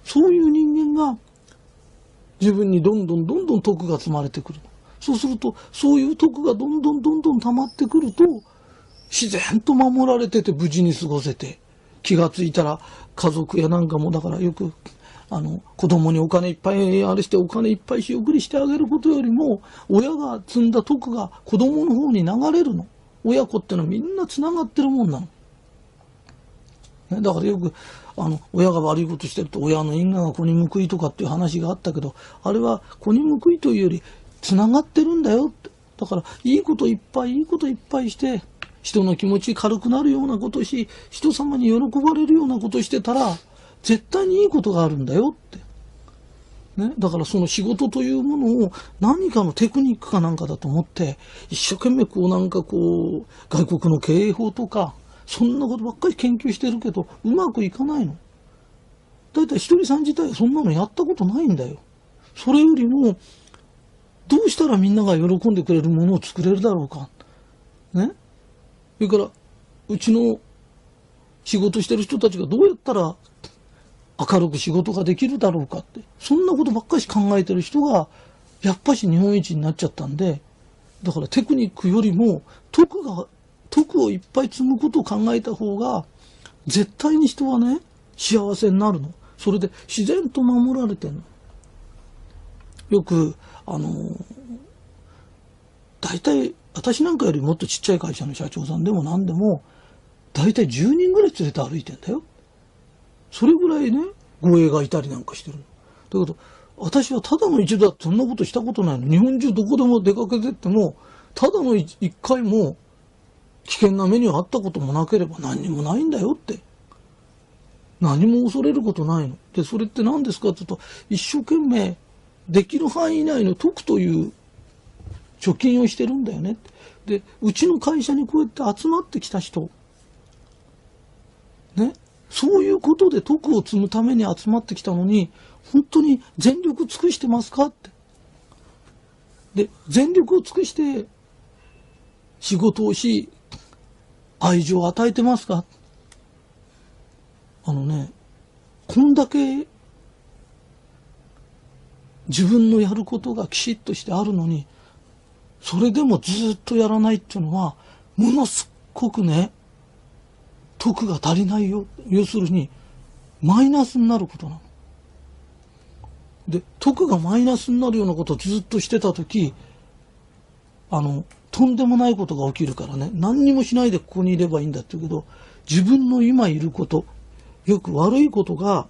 そういう人間が、自分にどんどんどんどん徳が積まれてくる。そうすると、そういう徳がどんどんどんどん溜まってくると、自然と守られてて無事に過ごせて、気がついたら家族やなんかもだからよく、あの、子供にお金いっぱいあれしてお金いっぱい仕送りしてあげることよりも、親が積んだ徳が子供の方に流れるの。親子ってのはみんな繋がってるもんなの。だからよく、あの、親が悪いことしてると親の因果が子に報いとかっていう話があったけど、あれは子に報いというより、繋がってるんだよって。だから、いいこといっぱい、いいこといっぱいして、人の気持ち軽くなるようなことし、人様に喜ばれるようなことしてたら、絶対にいいことがあるんだよって。ね。だからその仕事というものを何かのテクニックかなんかだと思って、一生懸命こうなんかこう、外国の経営法とか、そんなことばっかり研究してるけど、うまくいかないの？だいたいひとりさん自体そんなのやったことないんだよ。それよりも、どうしたらみんなが喜んでくれるものを作れるだろうか。ね？それから、うちの仕事してる人たちがどうやったら明るく仕事ができるだろうかって、そんなことばっかし考えてる人が、やっぱし日本一になっちゃったんで、だからテクニックよりも、徳が、徳をいっぱい積むことを考えた方が、絶対に人はね、幸せになるの。それで自然と守られてんの。よく、あの、大体、私なんかよりもっとちっちゃい会社の社長さんでも何でも、大体10人ぐらい連れて歩いてんだよ。それぐらいね、護衛がいたりなんかしてるの。だけど、私はただの一度だってそんなことしたことないの。日本中どこでも出かけてっても、ただの一回も危険な目にはあったこともなければ何にもないんだよって。何も恐れることないの。で、それって何ですかって言うと、一生懸命できる範囲内の得という貯金をしてるんだよね。で、うちの会社にこうやって集まってきた人、ね、そういうことで徳を積むために集まってきたのに、本当に全力尽くしてますかって。で、全力を尽くして仕事をし、愛情を与えてますか？あのね、こんだけ自分のやることがきちっとしてあるのに、それでもずっとやらないっていうのは、ものすっごくね、徳が足りないよ。要するに、マイナスになることなの。で、徳がマイナスになるようなことをずっとしてたとき、あの、とんでもないことが起きるからね、何にもしないでここにいればいいんだって言うけど、自分の今いること、よく悪いことが、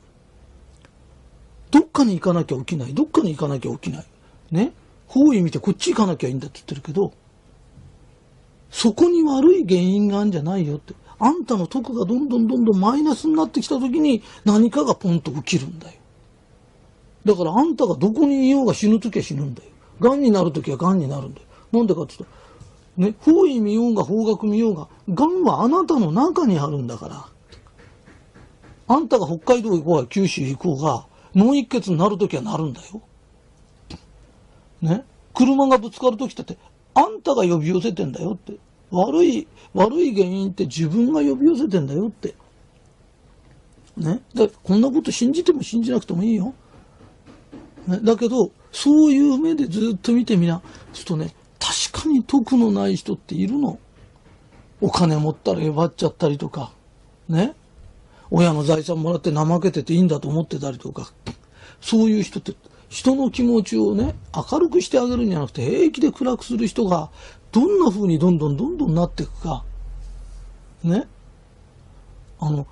どっかに行かなきゃ起きない。どっかに行かなきゃ起きない。ね？方位見てこっち行かなきゃいいんだって言ってるけど、そこに悪い原因があるんじゃないよって。あんたの徳がどんどんどんどんマイナスになってきた時に何かがポンと起きるんだよ。だからあんたがどこにいようが死ぬ時は死ぬんだよ。癌になる時は癌になるんだよ。なんでかって言ったら、ね、方位見ようが方角見ようが、癌はあなたの中にあるんだから。あんたが北海道行こうが九州行こうが、脳一血になる時はなるんだよ。ね。車がぶつかる時だって、あんたが呼び寄せてんだよって。悪い、悪い原因って自分が呼び寄せてんだよって。ね。で、こんなこと信じても信じなくてもいいよ。ね、だけど、そういう目でずっと見てみな。ちょっとね、徳のない人っているの？お金持ったら奪っちゃったりとか、ね？親の財産もらって怠けてていいんだと思ってたりとか、そういう人って、人の気持ちをね、明るくしてあげるんじゃなくて、平気で暗くする人が、どんな風にどんどんどんどんなっていくか、ね？あの、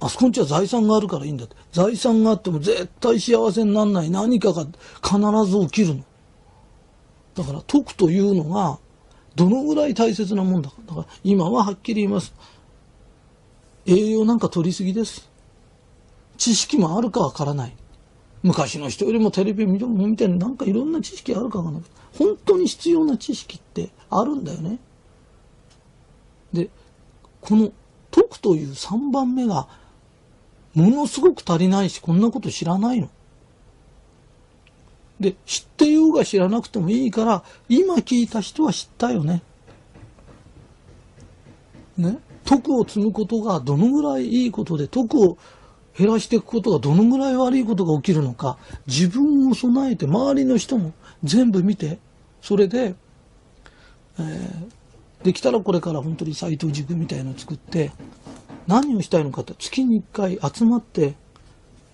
あそこんちは財産があるからいいんだって。財産があっても絶対幸せにならない何かが必ず起きるの。だから徳というのがどのぐらい大切なもんだか。だから今ははっきり言います。栄養なんか取りすぎです。知識もあるかわからない。昔の人よりもテレビ見てなんかいろんな知識あるかわからない。本当に必要な知識ってあるんだよね。で、この徳という3番目がものすごく足りないし、こんなこと知らないの。で、知ってようが知らなくてもいいから、今聞いた人は知ったよね。ね。徳を積むことがどのぐらいいいことで、徳を減らしていくことがどのぐらい悪いことが起きるのか、自分を備えて、周りの人も全部見て、それで、えー、できたらこれから本当に斎藤塾みたいのを作って、何をしたいのかって月に1回集まって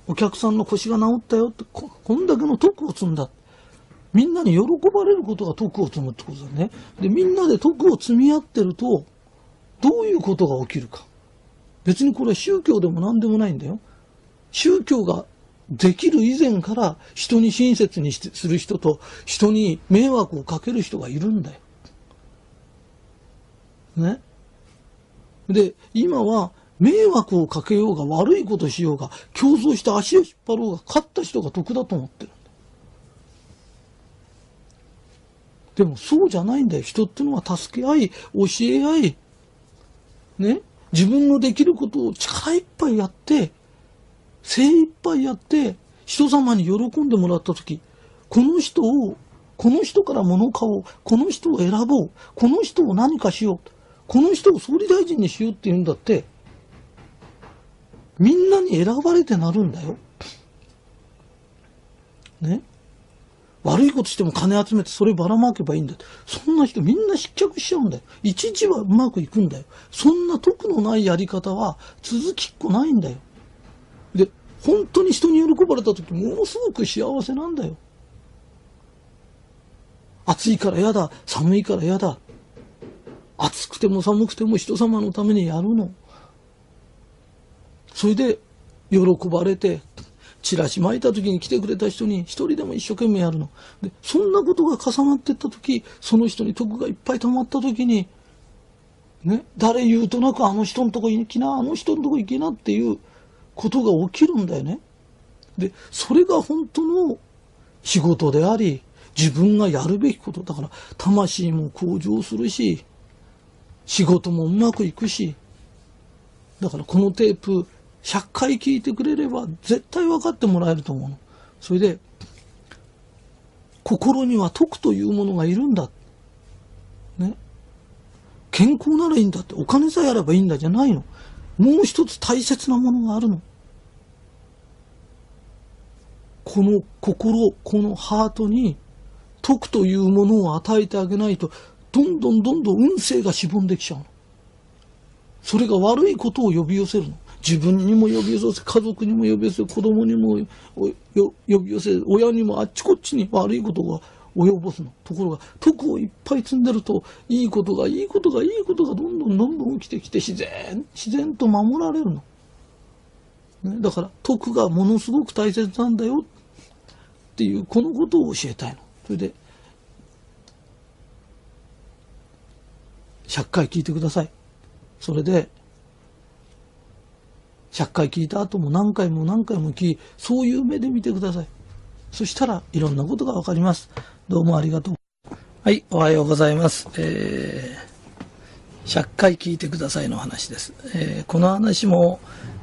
お客さんの腰が治ったよってここんだけの徳を積んだみんなに喜ばれることが徳を積むってことだねでみんなで徳を積み合ってるとどういうことが起きるか別にこれは宗教でも何でもないんだよ宗教ができる以前から人に親切にする人と人に迷惑をかける人がいるんだよ。ね。で、今は迷惑をかけようが悪いことしようが、競争して足を引っ張ろうが、勝った人が得だと思ってる。でもそうじゃないんだよ。人っていうのは助け合い、教え合い、ね、自分のできることを力いっぱいやって、精一杯やって、人様に喜んでもらったとき、この人を、この人から物を買おう、この人を選ぼう、この人を何かしよう、この人を総理大臣にしようって言うんだって、みんなに選ばれてなるんだよ。ね？悪いことしても金集めてそればらまけばいいんだよ。そんな人みんな失脚しちゃうんだよ。一時はうまくいくんだよ。そんな得のないやり方は続きっこないんだよ。で、本当に人に喜ばれた時ものすごく幸せなんだよ。暑いから嫌だ。寒いから嫌だ。暑くても寒くても人様のためにやるの。それで喜ばれて、チラシ巻いた時に来てくれた人に一人でも一生懸命やるの。で、そんなことが重なっていった時、その人に徳がいっぱい溜まった時に、ね、誰言うとなくあの人のとこ行きな、あの人のとこ行きなっていうことが起きるんだよね。で、それが本当の仕事であり、自分がやるべきことだから、魂も向上するし、仕事もうまくいくし、だからこのテープ100回聞いてくれれば絶対分かってもらえると思うの。それで、心には徳というものがいるんだ。ね。健康ならいいんだって、お金さえあればいいんだじゃないの。もう一つ大切なものがあるの。この心、このハートに徳というものを与えてあげないと、どんどんどんどん運勢がしぼんできちゃうの。それが悪いことを呼び寄せるの。自分にも呼び寄せ、家族にも呼び寄せ、子供にも呼び寄せ、親にもあっちこっちに悪いことが及ぼすの。ところが、徳をいっぱい積んでると、いいことが、いいことが、いいことがどんどんどんどん起きてきて、自然、自然と守られるの。ね、だから、徳がものすごく大切なんだよっていう、このことを教えたいの。それで、100回聞いてください。それで、100回聞いた後も何回も何回も聞き、そういう目で見てください。そしたらいろんなことがわかります。どうもありがとう。はい、おはようございます。えー、100回聞いてくださいの話です。えー、この話も、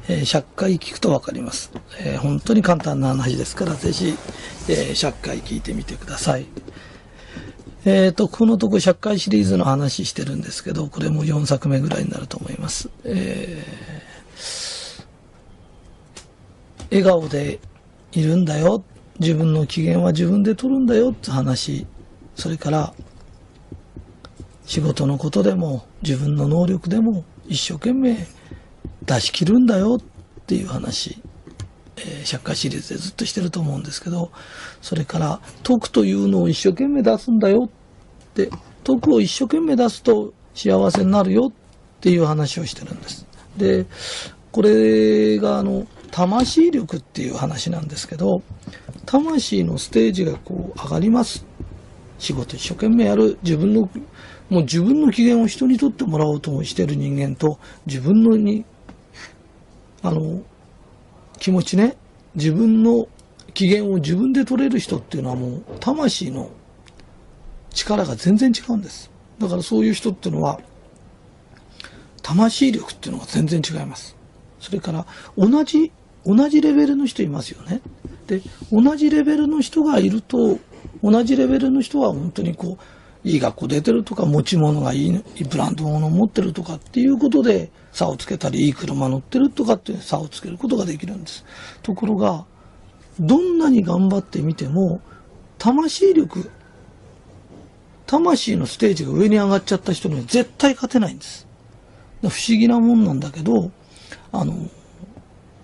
えー、100回聞くとわかります、えー、本当に簡単な話ですから、ぜひ、えー、100回聞いてみてください。えっ、と、このとこ100回シリーズの話してるんですけど、これも4作目ぐらいになると思います。え笑顔でいるんだよ。自分の機嫌は自分で取るんだよって話。それから、仕事のことでも自分の能力でも一生懸命出し切るんだよっていう話。えー、借家シリーズでずっとしてると思うんですけど、それから、徳というのを一生懸命出すんだよって、徳を一生懸命出すと幸せになるよっていう話をしてるんです。で、これがあの、魂力っていう話なんですけど、魂のステージがこう上がります。仕事一生懸命やる。自分の、もう自分の機嫌を人にとってもらおうとしてる人間と、自分のに、あの、気持ちね、自分の機嫌を自分で取れる人っていうのはもう、魂の力が全然違うんです。だからそういう人っていうのは、魂力っていうのが全然違います。それから、同じ同じレベルの人いますよね。で、同じレベルの人がいると、同じレベルの人は本当にこう、いい学校出てるとか、持ち物がいい、ブランド物を持ってるとかっていうことで差をつけたり、いい車乗ってるとかって差をつけることができるんです。ところが、どんなに頑張ってみても、魂力、魂のステージが上に上がっちゃった人には絶対勝てないんです。不思議なもんなんだけど、あの、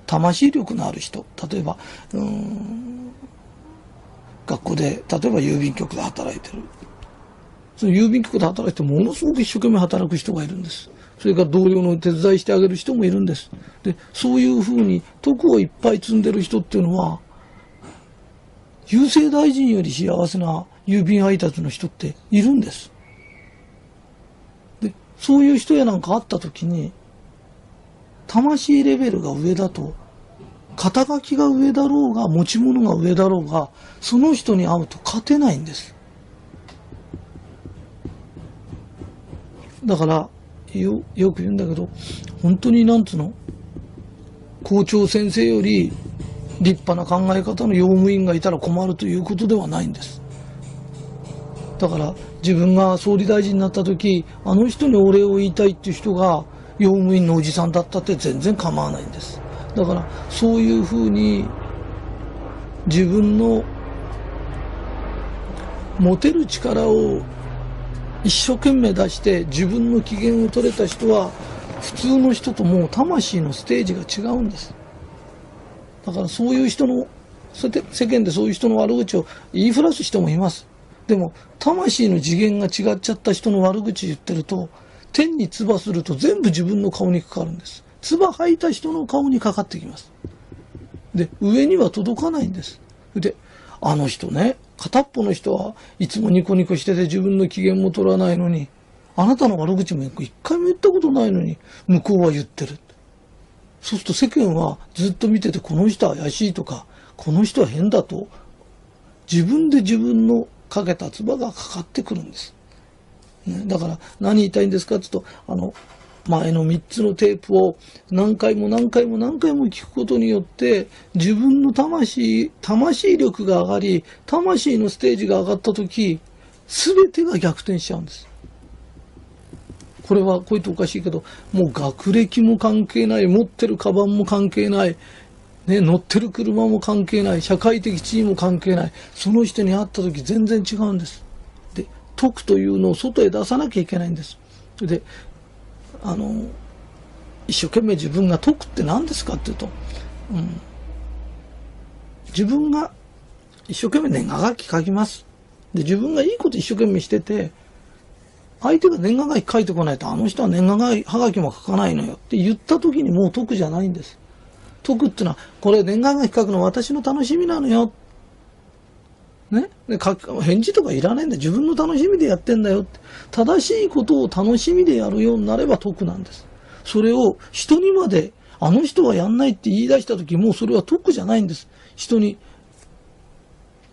魂力のある人、例えば、うん、学校で、例えば郵便局で働いてる。その郵便局で働いてものすごく一生懸命働く人がいるんです。それから同僚の手伝いしてあげる人もいるんです。で、そういうふうに徳をいっぱい積んでる人っていうのは、郵政大臣より幸せな郵便配達の人っているんです。で、そういう人やなんかあった時に、魂レベルが上だと、肩書きが上だろうが、持ち物が上だろうが、その人に会うと勝てないんです。だから、よ、よく言うんだけど、本当になんつうの、校長先生より立派な考え方の用務員がいたら困るということではないんです。だから自分が総理大臣になった時、あの人にお礼を言いたいっていう人が用務員のおじさんだったって全然構わないんです。だからそういうふうに自分の持てる力を一生懸命出して自分の機嫌を取れた人は普通の人ともう魂のステージが違うんです。だからそういう人の、そうやって世間でそういう人の悪口を言いふらす人もいます。でも魂の次元が違っちゃった人の悪口言ってると天に唾すると全部自分の顔にかかるんです。唾吐いた人の顔にかかってきます。で、上には届かないんです。で、あの人ね、片っぽの人はいつもニコニコしてて自分の機嫌も取らないのに、あなたの悪口も一回も言ったことないのに、向こうは言ってる。そうすると世間はずっと見てて、この人は怪しいとか、この人は変だと、自分で自分のかけた唾がかかってくるんです。だから何言いたいんですかって言うと、あの、前の3つのテープを何回も何回も何回も聞くことによって自分の魂、魂力が上がり、魂のステージが上がった時、全てが逆転しちゃうんです。これはこう言っておかしいけど、もう学歴も関係ない、持ってるカバンも関係ない、ね、乗ってる車も関係ない、社会的地位も関係ない、その人に会った時全然違うんです。徳というのを外へ出さなきゃいけないんです。で、あの、一生懸命自分が徳って何ですかっていうと、うん、自分が一生懸命年賀書き書きます。で、自分がいいこと一生懸命してて、相手が年賀書き書いてこないと、あの人は年賀書きも書かないのよって言った時にもう得じゃないんです。得ってのは、これ年賀書き書くの私の楽しみなのよっ。ね。返事とかいらないんだ。自分の楽しみでやってんだよって。正しいことを楽しみでやるようになれば得なんです。それを人にまで、あの人はやんないって言い出した時、もうそれは得じゃないんです。人に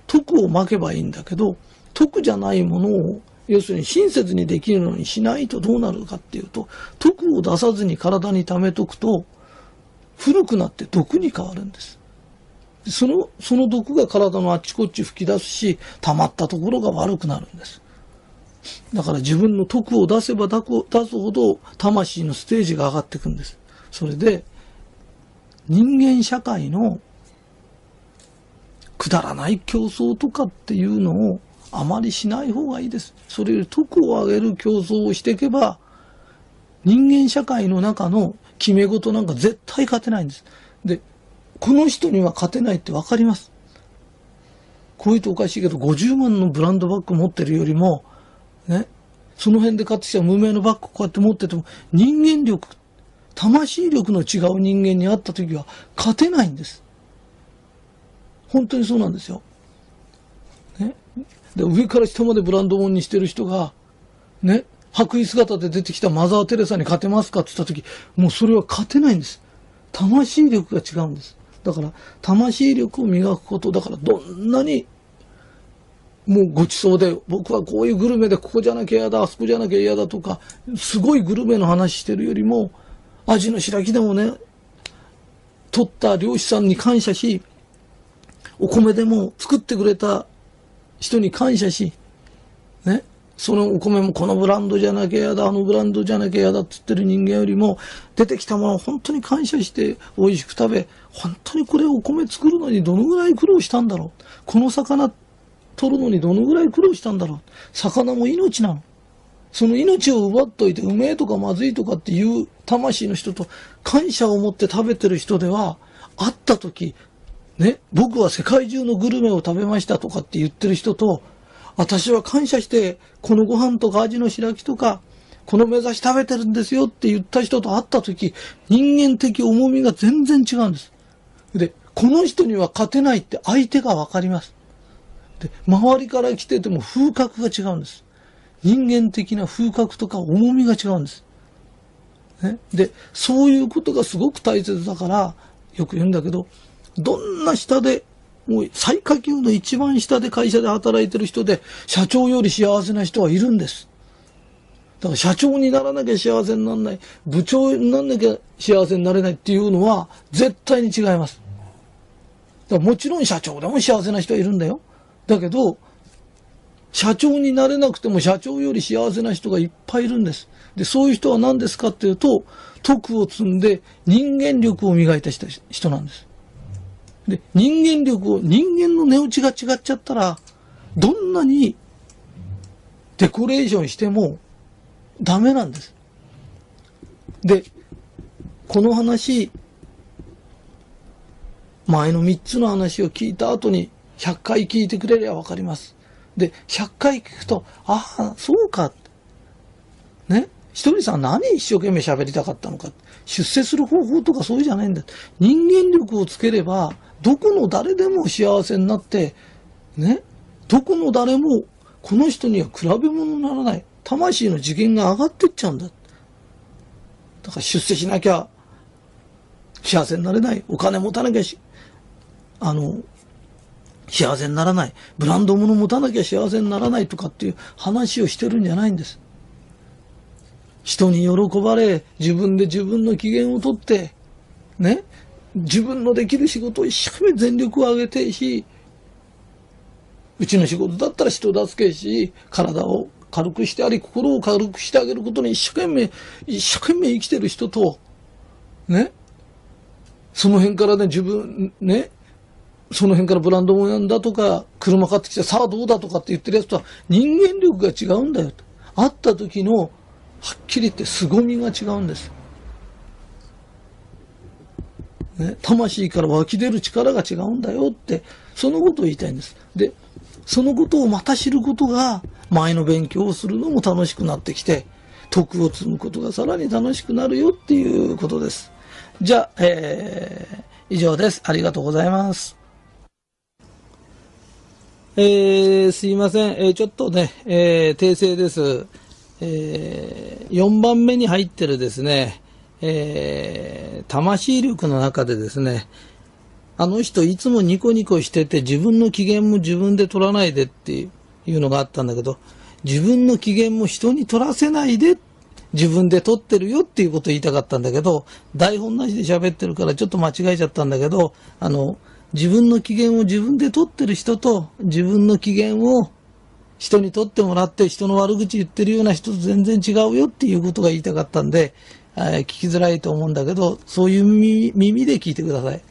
徳をまけばいいんだけど、徳じゃないものを、要するに親切にできるのにしないとどうなるかっていうと、徳を出さずに体に溜めとくと、古くなって毒に変わるんです。その、その毒が体のあっちこっち吹き出すし、溜まったところが悪くなるんです。だから自分の徳を出せば出すほど魂のステージが上がっていくんです。それで、人間社会のくだらない競争とかっていうのをあまりしない方がいいです。それより徳を上げる競争をしていけば、人間社会の中の決め事なんか絶対勝てないんです。で、この人には勝てないってわかります。こういうとおかしいけど、50万のブランドバッグ持ってるよりも、ね、その辺で買ってきた無名のバッグこうやって持ってても、人間力、魂力の違う人間に会った時は勝てないんです。本当にそうなんですよ。ね。で、上から下までブランド物にしてる人が、ね、白衣姿で出てきたマザー・テレサに勝てますかって言った時、もうそれは勝てないんです。魂力が違うんです。だから、魂力を磨くこと、だからどんなに、もうごちそうで、僕はこういうグルメでここじゃなきゃ嫌だ、あそこじゃなきゃ嫌だとか、すごいグルメの話してるよりも、味の白木でもね、取った漁師さんに感謝し、お米でも作ってくれた人に感謝し、ね、そのお米もこのブランドじゃなきゃ嫌だ、あのブランドじゃなきゃ嫌だって言ってる人間よりも、出てきたものを本当に感謝して美味しく食べ、本当にこれお米作るのにどのぐらい苦労したんだろう。この魚取るのにどのぐらい苦労したんだろう。魚も命なの。その命を奪っといて、うめえとかまずいとかっていう魂の人と感謝を持って食べてる人では、会った時、ね、僕は世界中のグルメを食べましたとかって言ってる人と、私は感謝して、このご飯とか味の白木とか、この目指し食べてるんですよって言った人と会った時、人間的重みが全然違うんです。で、この人には勝てないって相手がわかります。で、周りから来てても風格が違うんです。人間的な風格とか重みが違うんです。ね、で、そういうことがすごく大切だから、よく言うんだけど、どんな下で、もう最下級の一番下で会社で働いてる人で、社長より幸せな人はいるんです。だから社長にならなきゃ幸せにならない、部長にならなきゃ幸せになれないっていうのは絶対に違います。だもちろん社長でも幸せな人はいるんだよ。だけど、社長になれなくても社長より幸せな人がいっぱいいるんです。で、そういう人は何ですかっていうと、徳を積んで人間力を磨いた人なんです。で、人間力を、人間の値打ちが違っちゃったら、どんなにデコレーションしてもダメなんです。で、この話、前の3つの話を聞いた後に100回聞いてくれればわかります。で、100回聞くと、ああ、そうか。ね？ひとりさん何一生懸命喋りたかったのか。出世する方法とかそういうじゃないんだ。人間力をつければ、どこの誰でも幸せになって、ね、どこの誰もこの人には比べ物にならない。魂の次元が上がってっちゃうんだ。だから出世しなきゃ幸せになれない。お金持たなきゃし、あの、幸せにならない。ブランド物持たなきゃ幸せにならないとかっていう話をしてるんじゃないんです。人に喜ばれ、自分で自分の機嫌をとって、ね、自分のできる仕事を一生懸命全力を挙げてし、うちの仕事だったら人助けし、体を軽くしてあり、心を軽くしてあげることに一生懸命、一生懸命生きてる人と、ね、その辺からね、自分、ね、その辺からブランドもやんだとか、車買ってきて、さあどうだとかって言ってるやつとは人間力が違うんだよと。会った時の、はっきり言って凄みが違うんです。ね、魂から湧き出る力が違うんだよって、そのことを言いたいんです。で、そのことをまた知ることが、前の勉強をするのも楽しくなってきて、徳を積むことがさらに楽しくなるよっていうことです。じゃあ、えー、以上です。ありがとうございます。えー、すいません。えー、ちょっとね、えー、訂正です。えー、4番目に入ってるですね、えー、魂力の中でですね、あの人いつもニコニコしてて自分の機嫌も自分で取らないでっていうのがあったんだけど、自分の機嫌も人に取らせないで自分で取ってるよっていうことを言いたかったんだけど、台本なしで喋ってるからちょっと間違えちゃったんだけど、あの、自分の機嫌を自分で取ってる人と自分の機嫌を人に取ってもらって人の悪口言ってるような人と全然違うよっていうことが言いたかったんで、聞きづらいと思うんだけど、そういう耳で聞いてください。